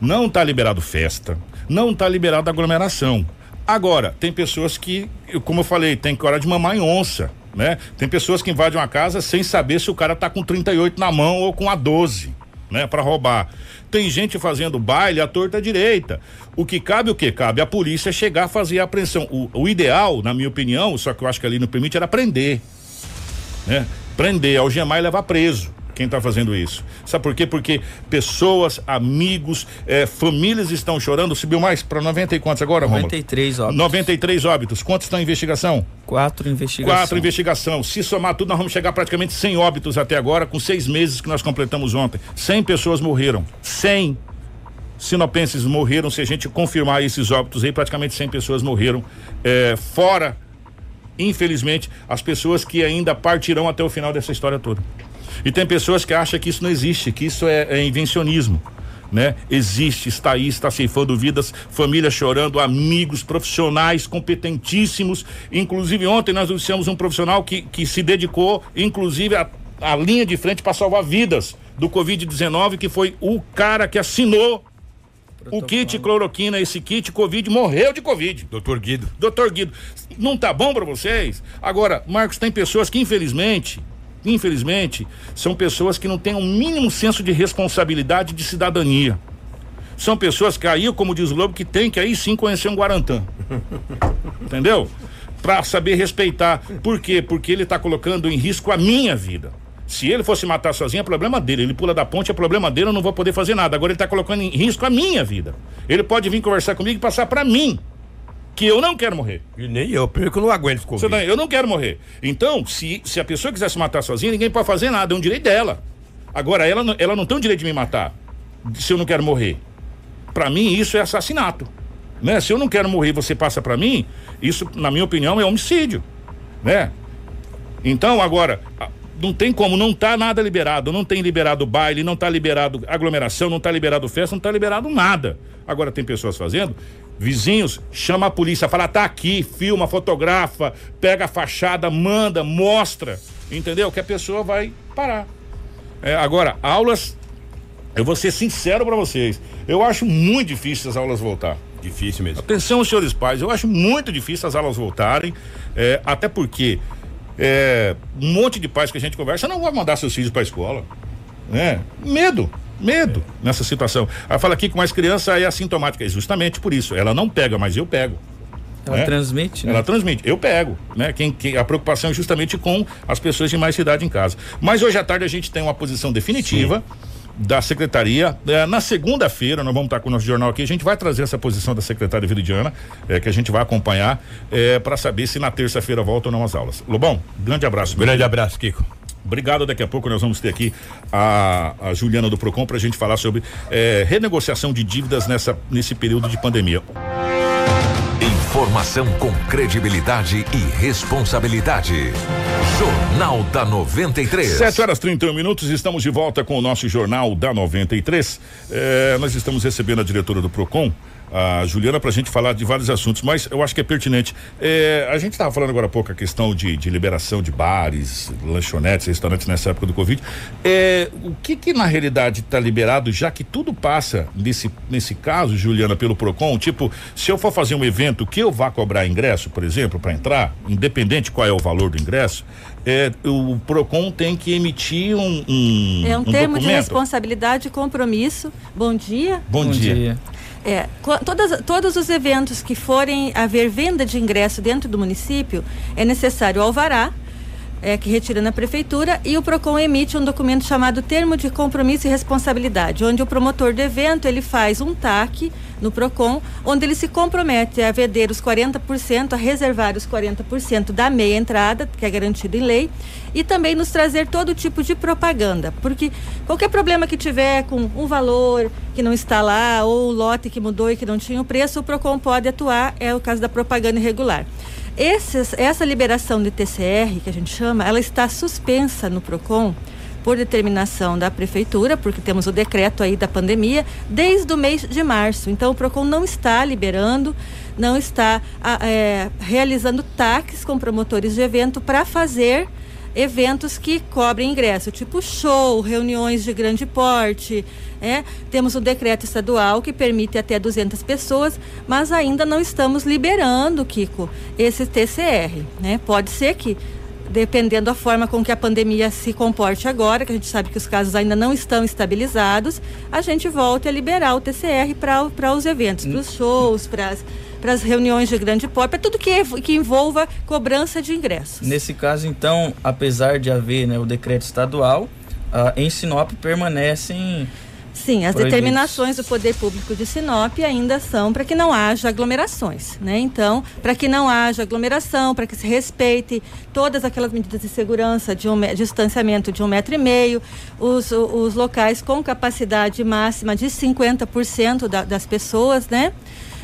não tá liberado festa, não tá liberado aglomeração. Agora, tem pessoas que, como eu falei, tem que hora de mamar em onça, né? Tem pessoas que invadem uma casa sem saber se o cara tá com 38 na mão ou com a 12, né, para roubar. Tem gente fazendo baile à torta direita. O que cabe o que cabe a polícia chegar a fazer a apreensão. O, o ideal, na minha opinião, só que eu acho que ali não permite era prender, né? Prender, algemar e levar preso. Quem está fazendo isso. Sabe por quê? Porque pessoas, amigos, eh, famílias estão chorando. Subiu mais para 90 e quantos agora, Romulo? 93 óbitos. 93 óbitos. Quantos estão em investigação? Quatro investigações. Quatro investigação. Se somar tudo, nós vamos chegar praticamente 100 óbitos até agora, com seis meses que nós completamos ontem. 100 pessoas morreram. 100 sinopenses morreram. Se a gente confirmar esses óbitos aí, praticamente 100 pessoas morreram. eh, fora, infelizmente, as pessoas que ainda partirão até o final dessa história toda. E tem pessoas que acham que isso não existe, que isso é, é invencionismo. Né? Existe, está aí, está ceifando vidas, famílias chorando, amigos, profissionais competentíssimos. Inclusive, ontem nós anunciamos um profissional que, que se dedicou, inclusive, a, a linha de frente para salvar vidas do Covid-19, que foi o cara que assinou o kit cloroquina, esse kit Covid, morreu de Covid. Doutor Guido. Doutor Guido, não tá bom para vocês? Agora, Marcos, tem pessoas que infelizmente, infelizmente, são pessoas que não têm um mínimo senso de responsabilidade de cidadania. São pessoas que aí, como diz o Lobo, que tem que aí sim conhecer um Guarantã. Entendeu? Pra saber respeitar. Por quê? Porque ele tá colocando em risco a minha vida. Se ele fosse matar sozinho, é problema dele. Ele pula da ponte, é problema dele, eu não vou poder fazer nada. Agora ele tá colocando em risco a minha vida. Ele pode vir conversar comigo e passar para mim que eu não quero morrer. E nem eu, porque eu não aguento Covid. tá- eu não quero morrer. Então, se, se a pessoa quiser se matar sozinha, ninguém pode fazer nada, é um direito dela. Agora, ela, não- ela não tem o direito de me matar se eu não quero morrer. Pra mim, isso é assassinato. Né? Se eu não quero morrer você passa pra mim, isso, na minha opinião, é homicídio. Né? Então, agora, não tem como, não tá nada liberado. Não tem liberado baile, não tá liberado aglomeração, não tá liberado festa, não tá liberado nada. Agora tem pessoas fazendo. Vizinhos, chama a polícia, fala, tá aqui, filma, fotografa, pega a fachada, manda, mostra. Entendeu? Que a pessoa vai parar. É, agora, aulas, eu vou ser sincero pra vocês. Eu acho muito difícil as aulas voltar. Difícil mesmo. Atenção, senhores pais, eu acho muito difícil as aulas voltarem, é, até porque é, um monte de pais que a gente conversa não vai mandar seus filhos para a escola. Né? Medo, medo nessa situação. Aí fala aqui que mais criança é assintomática. É justamente por isso. Ela não pega, mas eu pego. Ela né? transmite, né? Ela transmite, eu pego, né? Quem, quem- a preocupação é justamente com as pessoas de mais idade em casa. Mas hoje à tarde a gente tem uma posição definitiva da secretaria. Eh, na segunda-feira, nós vamos estar com o nosso jornal aqui, a gente vai trazer essa posição da secretária Viridiana, eh, que a gente vai acompanhar, para saber se na terça-feira voltam ou não as aulas. Lobão, grande abraço. Grande abraço, Kiko. Obrigado. Daqui a pouco nós vamos ter aqui a, a Juliana do Procon para a gente falar sobre eh, renegociação de dívidas nessa, nesse período de pandemia. Informação com credibilidade e responsabilidade. Jornal da 93. 7 horas 31 minutos, estamos de volta com o nosso Jornal da 93. Eh, nós estamos recebendo a diretora do PROCON, a Juliana, para a gente falar de vários assuntos, mas eu acho que é pertinente. Eh, a gente estava falando agora há pouco a questão de, de liberação de bares, lanchonetes, restaurantes nessa época do Covid. Eh, o que que na realidade está liberado, já que tudo passa nesse, nesse caso, Juliana, pelo PROCON? Tipo, se eu for fazer um evento que eu vá cobrar ingresso, por exemplo, para entrar, independente qual é o valor do ingresso, eh, o PROCON tem que emitir um, um, É um, termo de documento. responsabilidade e compromisso. Bom dia. Bom, dia. É, todas, todos os eventos que forem haver venda de ingresso dentro do município, é necessário alvará, é, que retira na prefeitura, e o PROCON emite um documento chamado Termo de Compromisso e Responsabilidade, onde o promotor do evento ele faz um TAC no PROCON, onde ele se compromete a vender os 40%, a reservar os 40% da meia entrada, que é garantido em lei, e também nos trazer todo tipo de propaganda, porque qualquer problema que tiver com um valor que não está lá, ou o lote que mudou e que não tinha o preço, o PROCON pode atuar, é o caso da propaganda irregular. Esses, essa liberação de TCR, que a gente chama, ela está suspensa no PROCON por determinação da prefeitura, porque temos o decreto aí da pandemia, desde o mês de março. Então, o PROCON não está liberando, não está é, realizando taques com promotores de evento para fazer eventos que cobrem ingresso, tipo show, reuniões de grande porte. É. Temos um decreto estadual que permite até 200 pessoas, mas ainda não estamos liberando, Kiko, esse TCR. Né? Pode ser que, dependendo da forma com que a pandemia se comporte agora, que a gente sabe que os casos ainda não estão estabilizados, a gente volte a liberar o TCR para os eventos, para os shows, para as reuniões de grande porte, para tudo que, que envolva cobrança de ingressos. Nesse caso, então, apesar de haver né, o decreto estadual, ah, em Sinop permanecem Sim, as Proibidos. determinações do poder público de Sinop ainda são para que não haja aglomerações, né? Então, para que não haja aglomeração, para que se respeite todas aquelas medidas de segurança, de um me- distanciamento de um metro e meio, os, os locais com capacidade máxima de 50% da, das pessoas, né?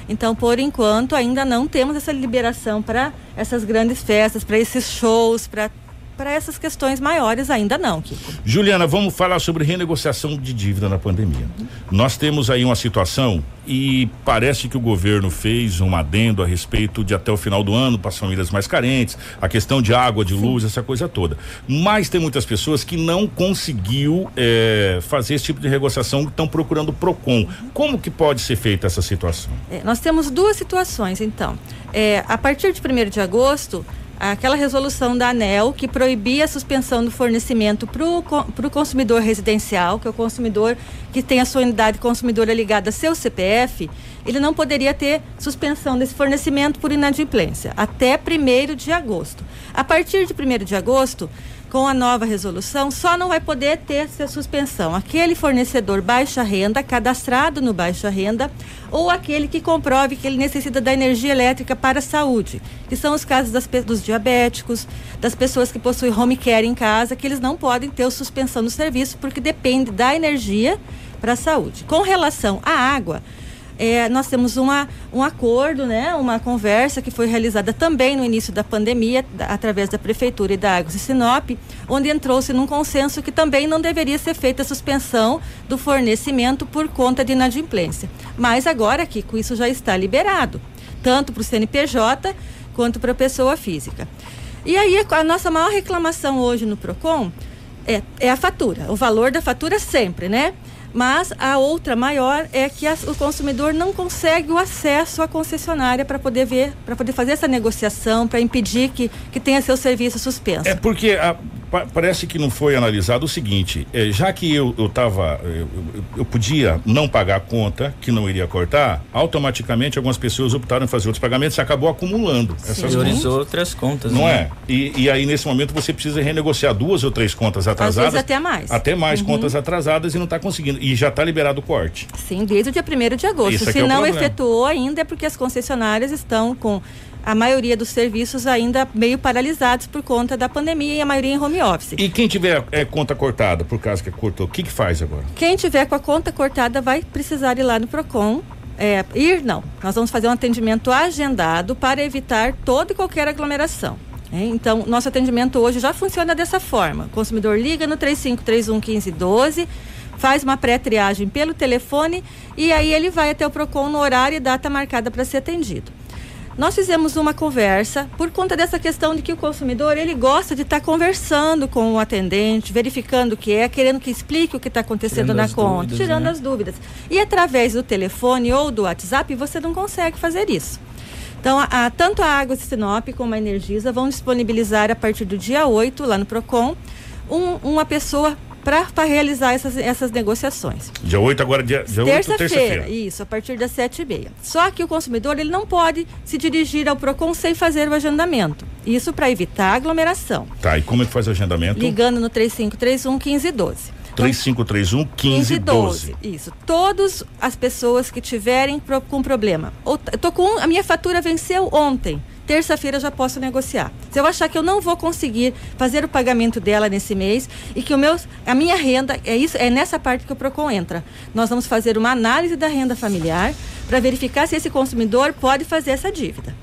Então, por enquanto, ainda não temos essa liberação para essas grandes festas, para esses shows, para para essas questões maiores ainda não, Kiko. Juliana, vamos falar sobre renegociação de dívida na pandemia. Nós temos aí uma situação e parece que o governo fez um adendo a respeito de até o final do ano para as famílias mais carentes, a questão de água, de luz, essa coisa toda. Mas tem muitas pessoas que não conseguiu eh, fazer esse tipo de negociação e estão procurando o PROCON. Como que pode ser feita essa situação? É, nós temos duas situações, então. É, a partir de 1 de agosto, aquela resolução da ANEL que proibia a suspensão do fornecimento para o consumidor residencial, que é o consumidor que tem a sua unidade consumidora ligada a seu CPF, ele não poderia ter suspensão desse fornecimento por inadimplência até 1 de agosto. A partir de 1 de agosto, com a nova resolução, só não vai poder ter essa suspensão aquele fornecedor baixa renda, cadastrado no baixa renda, ou aquele que comprove que ele necessita da energia elétrica para a saúde, que são os casos das, dos diabéticos, das pessoas que possuem home care em casa, que eles não podem ter suspensão do serviço porque depende da energia para a saúde. Com relação à água, é, nós temos uma, um acordo, né, uma conversa que foi realizada também no início da pandemia, da- através da Prefeitura e da Águas de Sinop, onde entrou-se num consenso que também não deveria ser feita a suspensão do fornecimento por conta de inadimplência. Mas agora, Kiko, isso já está liberado, tanto para o CNPJ quanto para a pessoa física. E aí, a nossa maior reclamação hoje no PROCON é, é a fatura, o valor da fatura sempre, né? Mas a outra maior é que as- o consumidor não consegue o acesso à concessionária para poder ver, para poder fazer essa negociação, para impedir que, que tenha seu serviço suspenso. É porque a- pa- parece que não foi analisado o seguinte, eh, já que eu, eu tava, eu, eu- eu podia não pagar a conta, que não iria cortar, automaticamente algumas pessoas optaram em fazer outros pagamentos e acabou acumulando essas contas. priorizou outras contas. Não né? é? E, e aí, nesse momento, você precisa renegociar duas ou três contas atrasadas. vezes até mais. Até mais Uhum. contas atrasadas e não está conseguindo. E já está liberado o corte. Sim, desde o dia 1 de agosto. Aqui Se é não problema. efetuou ainda é porque as concessionárias estão com a maioria dos serviços ainda meio paralisados por conta da pandemia e a maioria em home office. E quem tiver é, conta cortada, por causa que cortou, o que que faz agora? Quem tiver com a conta cortada vai precisar ir lá no Procon. É, ir não. Nós vamos fazer um atendimento agendado para evitar toda e qualquer aglomeração. né? Então, nosso atendimento hoje já funciona dessa forma. O consumidor liga no 3531 1512, faz uma pré-triagem pelo telefone e aí ele vai até o Procon no horário e data marcada para ser atendido. Nós fizemos uma conversa por conta dessa questão de que o consumidor ele gosta de estar conversando com o atendente, verificando o que é, querendo que explique o que está acontecendo Tirando na conta, dúvidas, tirando né? as dúvidas. E através do telefone ou do WhatsApp você não consegue fazer isso. Então, a, a- tanto a Águas de Sinop como a Energisa vão disponibilizar a partir do dia 8, lá no PROCON, um- uma pessoa para realizar essas, essas negociações. Dia 8 agora, dia, dia 8, Terça-feira, terça-feira. isso, a partir das sete e meia. Só que o consumidor ele não pode se dirigir ao PROCON sem fazer o agendamento. Isso para evitar aglomeração. Tá, e como é que faz o agendamento? Ligando no 3531 1512. 3531 1512. Isso. Todas as pessoas que tiverem pro- com problema. Ou, tô com a minha fatura venceu ontem. Terça-feira já posso negociar. Se eu achar que eu não vou conseguir fazer o pagamento dela nesse mês e que o meu, a minha renda é isso, é nessa parte que o Procon entra. Nós vamos fazer uma análise da renda familiar para verificar se esse consumidor pode fazer essa dívida.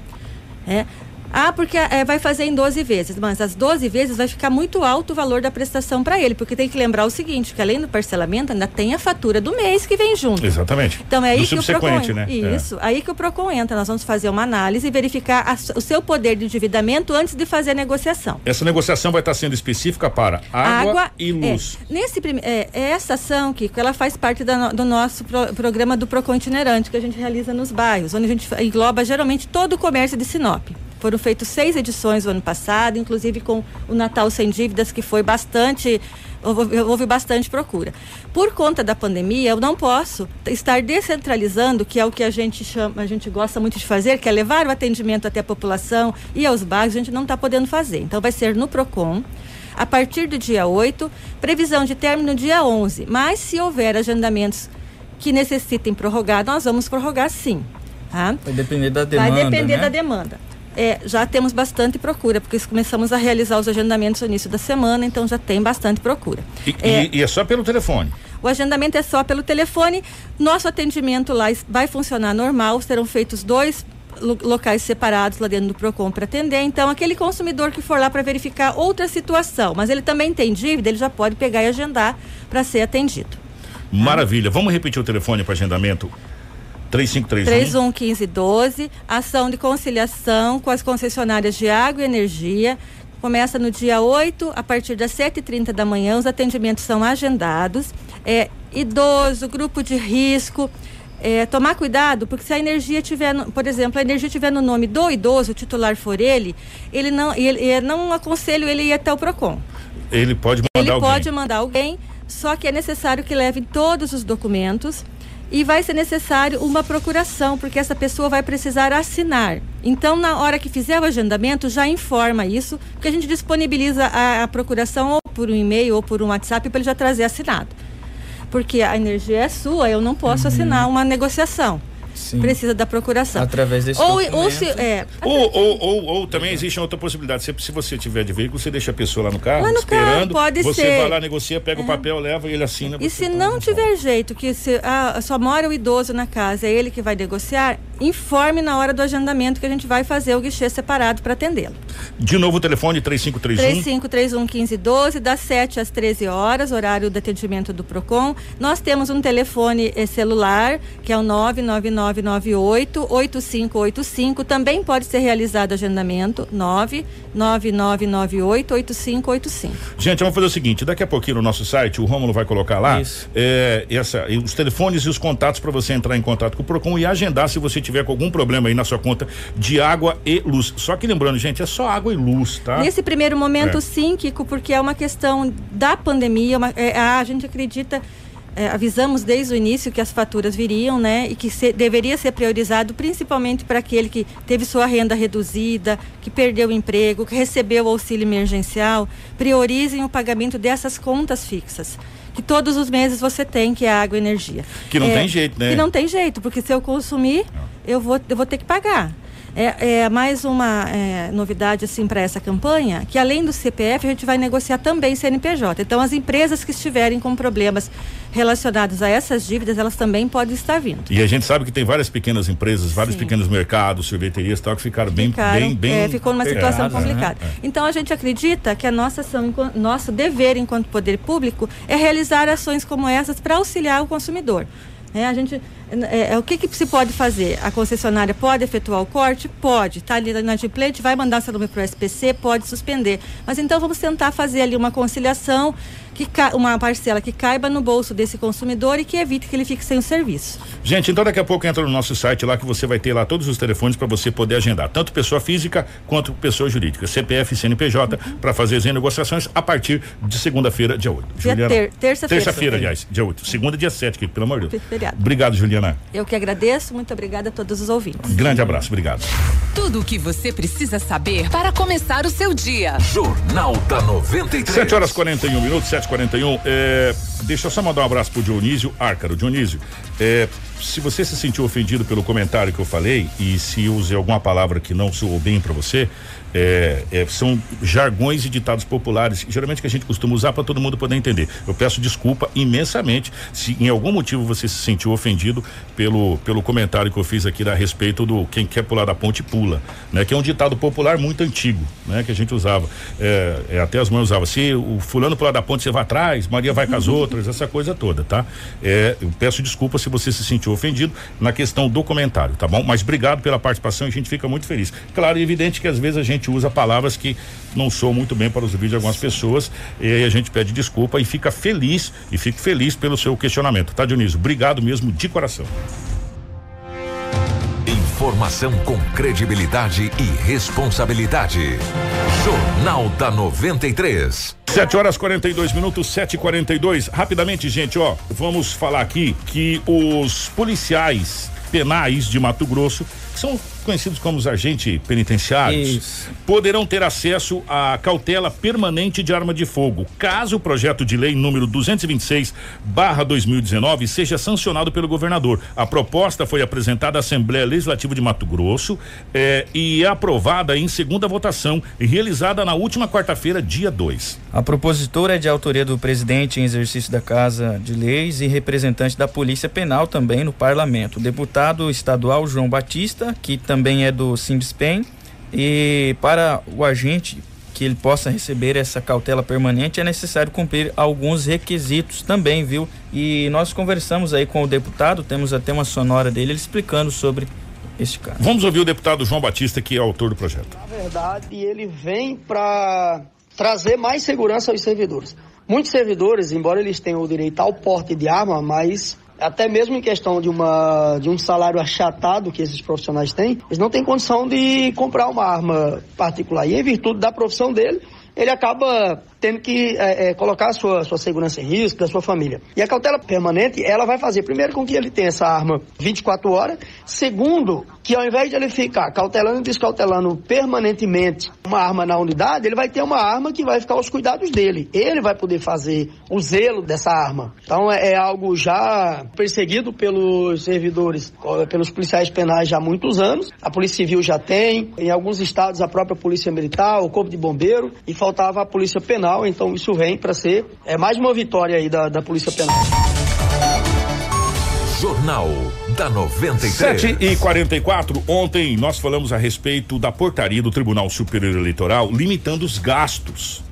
É. Ah, porque é, vai fazer em 12 vezes, mas as 12 vezes vai ficar muito alto o valor da prestação para ele, porque tem que lembrar o seguinte, que além do parcelamento ainda tem a fatura do mês que vem junto. Exatamente. Então é aí Do que o Procon né? Isso, aí que o Procon entra. Nós vamos fazer uma análise e verificar a o seu poder de endividamento antes de fazer a negociação. É. Essa negociação vai estar sendo específica para água, e é, luz. nesse prime- é, essa ação, Kiko, ela faz parte da do nosso pro- programa do Procon itinerante que a gente realiza nos bairros, onde a gente engloba geralmente todo o comércio de Sinop. Foram feitas seis edições no ano passado, inclusive com o Natal Sem Dívidas, que foi bastante. Houve, bastante procura. Por conta da pandemia, eu não posso estar descentralizando, que é o que a gente chama, a gente gosta muito de fazer, que é levar o atendimento até a população e aos bairros, a gente não está podendo fazer. Então vai ser no PROCON. a partir do dia 8, previsão de término dia 11. Mas se houver agendamentos que necessitem prorrogar, nós vamos prorrogar sim. Tá? Vai depender da demanda. Vai depender né? da demanda. É, já temos bastante procura, porque começamos a realizar os agendamentos no início da semana, então já tem bastante procura. E é, e, e é só pelo telefone? O agendamento é só pelo telefone. Nosso atendimento lá vai funcionar normal, serão feitos dois locais separados lá dentro do Procon para atender. Então, aquele consumidor que for lá para verificar outra situação, mas ele também tem dívida, ele já pode pegar e agendar para ser atendido. Maravilha. Vamos repetir o telefone para agendamento? 3531 311512, ação de conciliação com as concessionárias de água e energia. Começa no dia 8, a partir das 7h30 da manhã, os atendimentos são agendados. É, idoso, grupo de risco, é, tomar cuidado, porque se a energia tiver, no, por exemplo, a energia tiver no nome do idoso, o titular for ele, ele não, ele, ele não aconselho ele ir até o Procon. Ele pode mandar ele alguém. Ele pode mandar alguém, só que é necessário que leve todos os documentos e vai ser necessário uma procuração, porque essa pessoa vai precisar assinar. Então, na hora que fizer o agendamento, já informa isso, porque a gente disponibiliza a, a procuração ou por um e-mail ou por um WhatsApp para ele já trazer assinado. Porque a energia é sua, eu não posso uhum. assinar uma negociação. Sim. precisa da procuração. Através desse ou, ou, se, é, ou, ou, ou, ou, também existe outra possibilidade. Se, se você tiver de veículo, você deixa a pessoa lá no carro, lá no esperando. Carro, pode você ser. vai lá, negocia, pega é. o papel, leva e ele assina. E se não tiver jeito, que se, ah, só mora o idoso na casa, é ele que vai negociar, informe na hora do agendamento que a gente vai fazer o guichê separado para atendê-lo. De novo o telefone 3531 3531 1512 das 7 às 13 horas, horário de atendimento do Procon. Nós temos um telefone eh, celular, que é o 99998 8585, também pode ser realizado agendamento 99998 8585. Gente, vamos fazer o seguinte, daqui a pouquinho no nosso site o Rômulo vai colocar lá é, essa, os telefones e os contatos para você entrar em contato com o Procon e agendar se você tiver tiver com algum problema aí na sua conta de água e luz. Só que lembrando, gente, é só água e luz, tá? Nesse primeiro momento, é. sim, Kiko, porque é uma questão da pandemia, uma, é, a gente acredita. É, avisamos desde o início que as faturas viriam, né? E que se, deveria ser priorizado principalmente para aquele que teve sua renda reduzida, que perdeu o emprego, que recebeu o auxílio emergencial. Priorizem o pagamento dessas contas fixas que todos os meses você tem, que é água e energia. Que não é, tem jeito, né? Que não tem jeito, porque se eu consumir, eu vou, eu vou ter que pagar. É, é mais uma é, novidade assim para essa campanha, que além do CPF a gente vai negociar também CNPJ. Então as empresas que estiverem com problemas relacionados a essas dívidas, elas também podem estar vindo. E a gente sabe que tem várias pequenas empresas, vários Sim. pequenos mercados, sorveterias tal, que ficaram bem, ficaram, bem, bem. É, ficou numa situação complicada. Né? Então a gente acredita que a nossa ação, nosso dever enquanto poder público é realizar ações como essas para auxiliar o consumidor. É, a gente, é, é, o que, que, se pode fazer? A concessionária pode efetuar o corte? Pode. Está ali na Gplate, vai mandar seu nome para o SPC, pode suspender. Mas então vamos tentar fazer ali uma conciliação que uma parcela que caiba no bolso desse consumidor e que evite que ele fique sem o serviço. Gente, então daqui a pouco entra no nosso site lá que você vai ter lá todos os telefones para você poder agendar, tanto pessoa física quanto pessoa jurídica, CPF e CNPJ, uhum. para fazer as negociações a partir de segunda-feira, dia 8. Dia Juliana, ter, terça-feira. Terça-feira, aliás, dia 8. Segunda, dia 7, aqui, pelo amor de Deus. Feriado. Obrigado, Juliana. Eu que agradeço, muito obrigada a todos os ouvintes. Grande abraço, obrigado. Tudo o que você precisa saber para começar o seu dia. Jornal da 93. 7 horas 41 minutos, 7h41. É, deixa eu só mandar um abraço pro Dionísio Árcaro. Dionísio, é, se você se sentiu ofendido pelo comentário que eu falei e se usei alguma palavra que não soou bem para você, é, é, são jargões e ditados populares, geralmente que a gente costuma usar para todo mundo poder entender. Eu peço desculpa imensamente se em algum motivo você se sentiu ofendido pelo, pelo comentário que eu fiz aqui a respeito do quem quer pular da ponte pula, né? Que é um ditado popular muito antigo, né? Que a gente usava, é, é até as mães usavam. Se o fulano pular da ponte você vai atrás, Maria vai com as outras, essa coisa toda, tá? É, eu peço desculpa se você se sentiu ofendido na questão do comentário, tá bom? Mas obrigado pela participação a gente fica muito feliz. Claro e evidente que às vezes a gente gente usa palavras que não soam muito bem para os ouvidos de algumas pessoas. E aí a gente pede desculpa e fica feliz e fico feliz pelo seu questionamento, tá, Dionísio? Obrigado mesmo de coração. Informação com credibilidade e responsabilidade. Jornal da 93. 7 horas 42 minutos, 7 e 42 Rapidamente, gente, ó, vamos falar aqui que os policiais penais de Mato Grosso, que são conhecidos como os agentes penitenciários, Isso. poderão ter acesso à cautela permanente de arma de fogo, caso o projeto de lei número 226/2019 seja sancionado pelo governador. A proposta foi apresentada à Assembleia Legislativa de Mato Grosso eh, e é aprovada em segunda votação, realizada na última quarta-feira, dia 2. A propositora é de autoria do presidente em exercício da Casa de Leis e representante da Polícia Penal também no parlamento. O deputado estadual João Batista, que também é do Sindispen, e para o agente que ele possa receber essa cautela permanente é necessário cumprir alguns requisitos também, viu? E nós conversamos aí com o deputado, temos até uma sonora dele ele explicando sobre este caso. Vamos ouvir o deputado João Batista, que é autor do projeto. Na verdade, ele vem para trazer mais segurança aos servidores. Muitos servidores, embora eles tenham o direito ao porte de arma, mas até mesmo em questão de, uma, de um salário achatado que esses profissionais têm, eles não têm condição de comprar uma arma particular. E em virtude da profissão dele, ele acaba tendo que é, é, colocar a sua, sua segurança em risco, da sua família. E a cautela permanente, ela vai fazer, primeiro, com que ele tenha essa arma 24 horas, segundo, que ao invés de ele ficar cautelando e descautelando permanentemente uma arma na unidade, ele vai ter uma arma que vai ficar aos cuidados dele. Ele vai poder fazer o zelo dessa arma. Então é, é algo já perseguido pelos servidores, pelos policiais penais já há muitos anos. A Polícia Civil já tem, em alguns estados a própria Polícia Militar, o Corpo de Bombeiro, e faltava a Polícia Penal, então isso vem para ser é mais uma vitória aí da, da Polícia Penal. Jornal da 93. 7 e 44 ontem nós falamos a respeito da portaria do Tribunal Superior Eleitoral limitando os gastos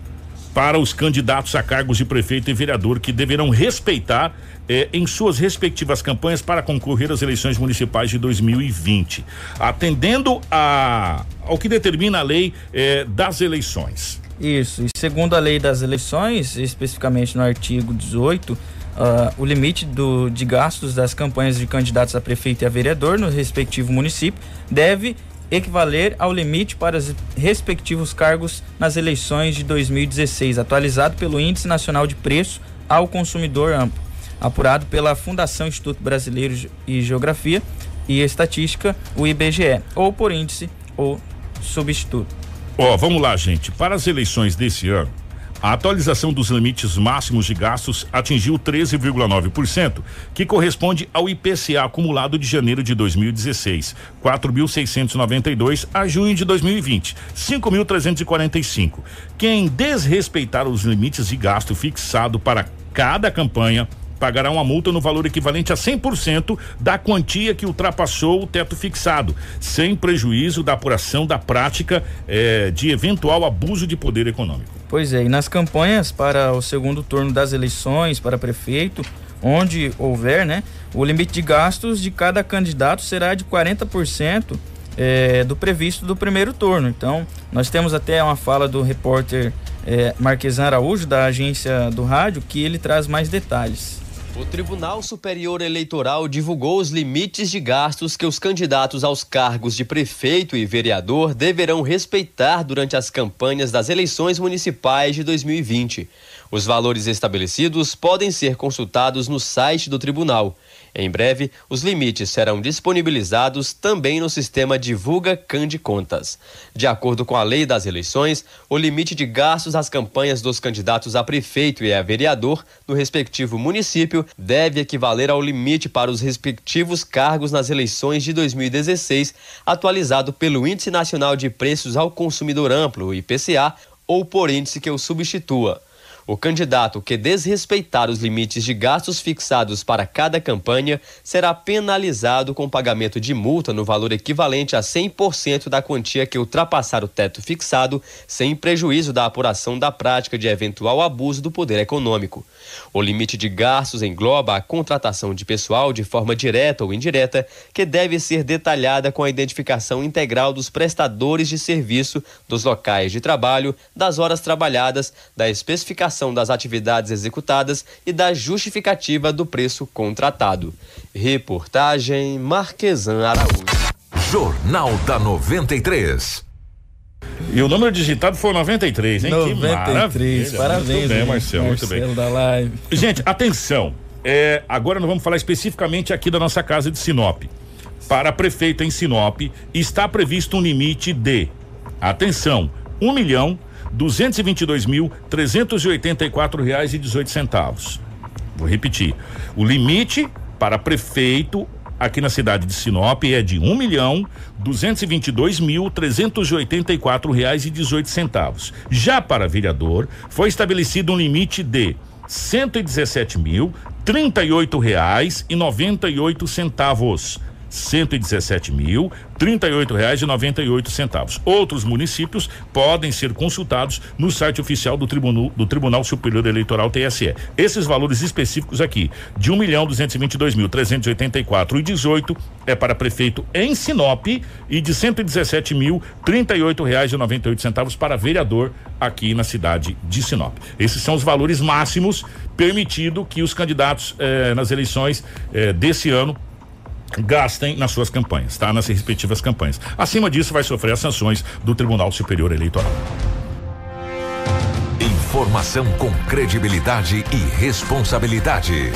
para os candidatos a cargos de prefeito e vereador que deverão respeitar eh, em suas respectivas campanhas para concorrer às eleições municipais de 2020, atendendo a, ao que determina a lei eh, das eleições. Isso, e segundo a lei das eleições, especificamente no artigo 18, Uh, o limite do, de gastos das campanhas de candidatos a prefeito e a vereador no respectivo município deve equivaler ao limite para os respectivos cargos nas eleições de 2016, atualizado pelo Índice Nacional de Preço ao Consumidor Amplo, apurado pela Fundação Instituto Brasileiro de Geografia e Estatística, o IBGE, ou por índice ou substituto. Ó, oh, vamos lá, gente. Para as eleições desse ano, a atualização dos limites máximos de gastos atingiu 13,9%, que corresponde ao IPCA acumulado de janeiro de 2016, 4.692 a junho de 2020, 5.345. Quem desrespeitar os limites de gasto fixado para cada campanha pagará uma multa no valor equivalente a 100% da quantia que ultrapassou o teto fixado, sem prejuízo da apuração da prática eh, de eventual abuso de poder econômico. Pois é, e nas campanhas para o segundo turno das eleições para prefeito, onde houver, né, o limite de gastos de cada candidato será de 40% eh, do previsto do primeiro turno. Então, nós temos até uma fala do repórter eh, Marquesan Araújo, da agência do rádio, que ele traz mais detalhes. O Tribunal Superior Eleitoral divulgou os limites de gastos que os candidatos aos cargos de prefeito e vereador deverão respeitar durante as campanhas das eleições municipais de 2020. Os valores estabelecidos podem ser consultados no site do tribunal. Em breve, os limites serão disponibilizados também no sistema Divulga Cande Contas. De acordo com a lei das eleições, o limite de gastos às campanhas dos candidatos a prefeito e a vereador no respectivo município deve equivaler ao limite para os respectivos cargos nas eleições de 2016, atualizado pelo Índice Nacional de Preços ao Consumidor Amplo, IPCA, ou por índice que o substitua. O candidato que desrespeitar os limites de gastos fixados para cada campanha será penalizado com pagamento de multa no valor equivalente a 100% da quantia que ultrapassar o teto fixado, sem prejuízo da apuração da prática de eventual abuso do poder econômico. O limite de gastos engloba a contratação de pessoal de forma direta ou indireta, que deve ser detalhada com a identificação integral dos prestadores de serviço, dos locais de trabalho, das horas trabalhadas, da especificação das atividades executadas e da justificativa do preço contratado. Reportagem Marquesan Araújo. Jornal da 93. E o número digitado foi 93, hein? 93, parabéns. Muito bem, Marcelo, muito bem. Da live. Gente, atenção. É, agora nós vamos falar especificamente aqui da nossa casa de Sinop. Para prefeito em Sinop, está previsto um limite de, atenção, um milhão duzentos e vinte e dois mil trezentos e oitenta e quatro reais e dezoito centavos. Vou repetir. O limite para prefeito aqui na cidade de Sinop é de um milhão duzentos e vinte e dois mil trezentos e oitenta e quatro reais e dezoito centavos. Já para vereador foi estabelecido um limite de cento e dezessete mil trinta e oito reais e noventa e oito centavos. 117 mil, trinta e oito reais e noventa e oito centavos. Outros municípios podem ser consultados no site oficial do Tribunal, do Tribunal Superior Eleitoral TSE. Esses valores específicos aqui, de um milhão duzentos e vinte e dois mil trezentos e oitenta e quatro e dezoito é para prefeito em Sinop e de cento e dezessete mil, trinta e oito reais e noventa e oito centavos para vereador aqui na cidade de Sinop. Esses são os valores máximos permitido que os candidatos eh, nas eleições eh, desse ano gastem nas suas campanhas, tá? Nas respectivas campanhas. Acima disso, vai sofrer as sanções do Tribunal Superior Eleitoral. Informação com credibilidade e responsabilidade.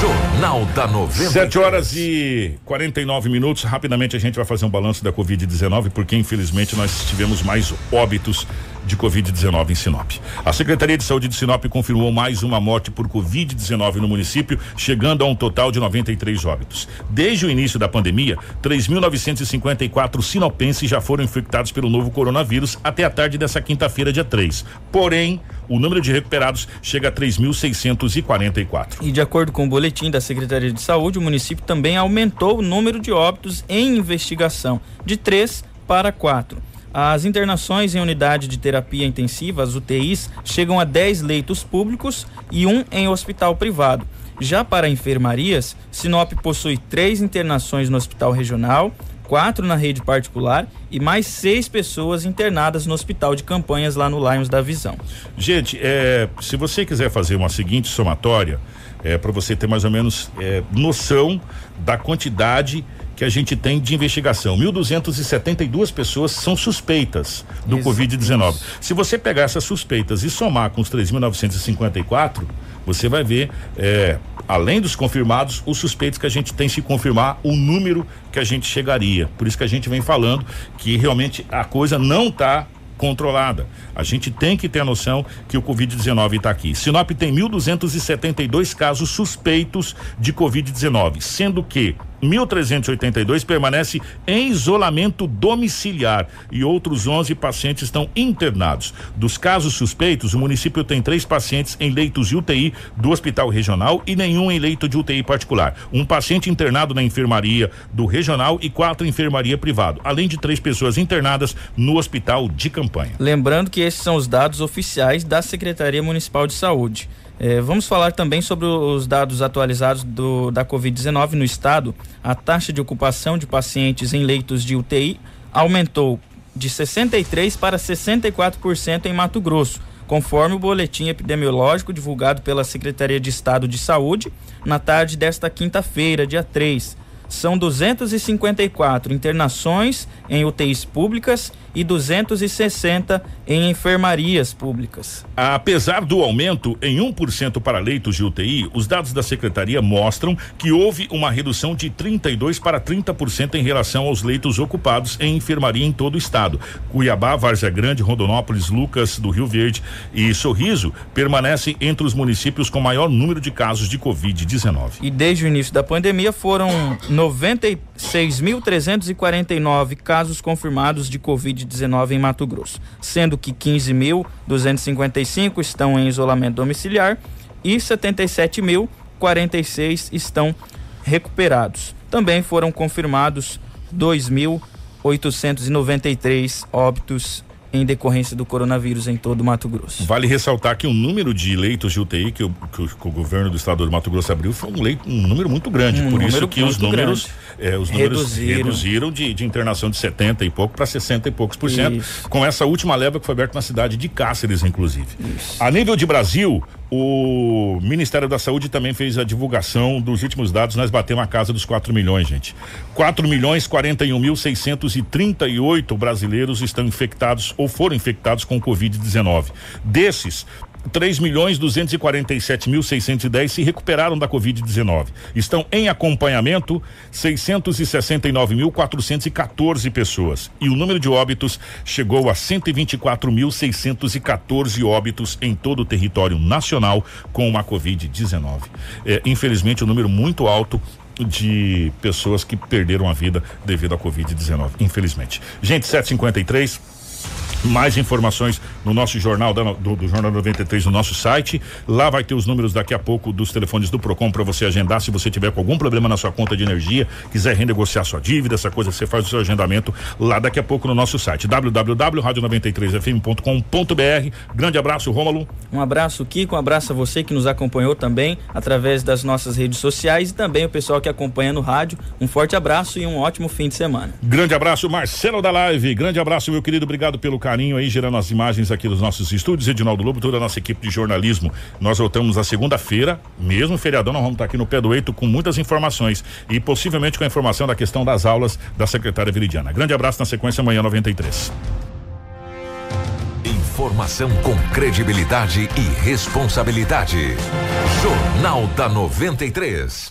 Jornal da 90. 7 horas e 49 minutos. Rapidamente a gente vai fazer um balanço da Covid-19, porque infelizmente nós tivemos mais óbitos de Covid-19 em Sinop. A Secretaria de Saúde de Sinop confirmou mais uma morte por Covid-19 no município, chegando a um total de 93 óbitos. Desde o início da pandemia, 3.954 sinopenses já foram infectados pelo novo coronavírus até a tarde dessa quinta-feira, dia 3. Porém, o número de recuperados chega a 3.644. E de acordo com o boletim da Secretaria de Saúde, o município também aumentou o número de óbitos em investigação, de 3 para 4. As internações em unidade de terapia intensiva, as UTIs, chegam a 10 leitos públicos e um em hospital privado. Já para enfermarias, Sinop possui três internações no hospital regional, quatro na rede particular e mais seis pessoas internadas no hospital de campanhas lá no Lions da Visão. Gente, é, se você quiser fazer uma seguinte somatória, é, para você ter mais ou menos é, noção da quantidade que a gente tem de investigação. 1.272 pessoas são suspeitas do Covid-19. Se você pegar essas suspeitas e somar com os 3.954, você vai ver, é, além dos confirmados, os suspeitos que a gente tem se confirmar o número que a gente chegaria. Por isso que a gente vem falando que realmente a coisa não está controlada. A gente tem que ter a noção que o Covid-19 está aqui. Sinop tem 1.272 casos suspeitos de Covid-19, sendo que 1.382 permanece em isolamento domiciliar e outros 11 pacientes estão internados. Dos casos suspeitos, o município tem três pacientes em leitos de UTI do Hospital Regional e nenhum em leito de UTI particular. Um paciente internado na enfermaria do Regional e quatro enfermaria privado, além de três pessoas internadas no Hospital de Campanha. Lembrando que esses são os dados oficiais da Secretaria Municipal de Saúde. É, vamos falar também sobre os dados atualizados do, da Covid-19 no estado. A taxa de ocupação de pacientes em leitos de UTI aumentou de 63% para 64% em Mato Grosso, conforme o boletim epidemiológico divulgado pela Secretaria de Estado de Saúde na tarde desta quinta-feira, dia 3 são 254 internações em UTIs públicas e 260 em enfermarias públicas. Apesar do aumento em 1% para leitos de UTI, os dados da secretaria mostram que houve uma redução de 32 para 30% em relação aos leitos ocupados em enfermaria em todo o estado. Cuiabá, Várzea Grande, Rondonópolis, Lucas do Rio Verde e Sorriso permanecem entre os municípios com maior número de casos de COVID-19. E desde o início da pandemia foram 96.349 casos confirmados de Covid-19 em Mato Grosso, sendo que 15.255 estão em isolamento domiciliar e 77.046 estão recuperados. Também foram confirmados 2.893 óbitos em decorrência do coronavírus em todo o Mato Grosso. Vale ressaltar que o número de leitos de UTI que o, que o, que o governo do estado do Mato Grosso abriu foi um, leito, um número muito grande. Um por isso que os números, é, os números Reduziram. reduziram, de, de internação de 70 e pouco para 60 e poucos por cento, Isso. com essa última leva que foi aberta na cidade de Cáceres, inclusive. A nível de Brasil, o Ministério da Saúde também fez a divulgação dos últimos dados. Nós batemos a casa dos 4 milhões, gente. 4 milhões 41 mil 638 brasileiros estão infectados ou foram infectados com Covid-19. Desses, 3 milhões 247 mil 610 se recuperaram da Covid-19. Estão em acompanhamento 669 mil 414 pessoas. E o número de óbitos chegou a 124 mil 614 óbitos em todo o território nacional com a Covid-19. É, infelizmente, um número muito alto de pessoas que perderam a vida devido à Covid-19, infelizmente. Gente, 753. Mais informações no nosso jornal da, do, do, Jornal 93 no nosso site. Lá vai ter os números daqui a pouco dos telefones do Procon para você agendar. Se você tiver com algum problema na sua conta de energia, quiser renegociar sua dívida, essa coisa, você faz o seu agendamento lá daqui a pouco no nosso site www.radio93fm.com.br. Grande abraço, Rômulo. Um abraço, Kiko. Um abraço a você que nos acompanhou também através das nossas redes sociais e também o pessoal que acompanha no rádio. Um forte abraço e um ótimo fim de semana. Grande abraço, Marcelo da Live. Grande abraço, meu querido. Obrigado pelo carinho carinho aí, gerando as imagens aqui dos nossos estúdios. Edinaldo Lobo, toda a nossa equipe de jornalismo. Nós voltamos na segunda-feira, mesmo feriadão, nós vamos estar aqui no pé do Eito com muitas informações e possivelmente com a informação da questão das aulas da secretária Viridiana. Grande abraço na sequência, amanhã 93. Informação com credibilidade e responsabilidade. Jornal da 93.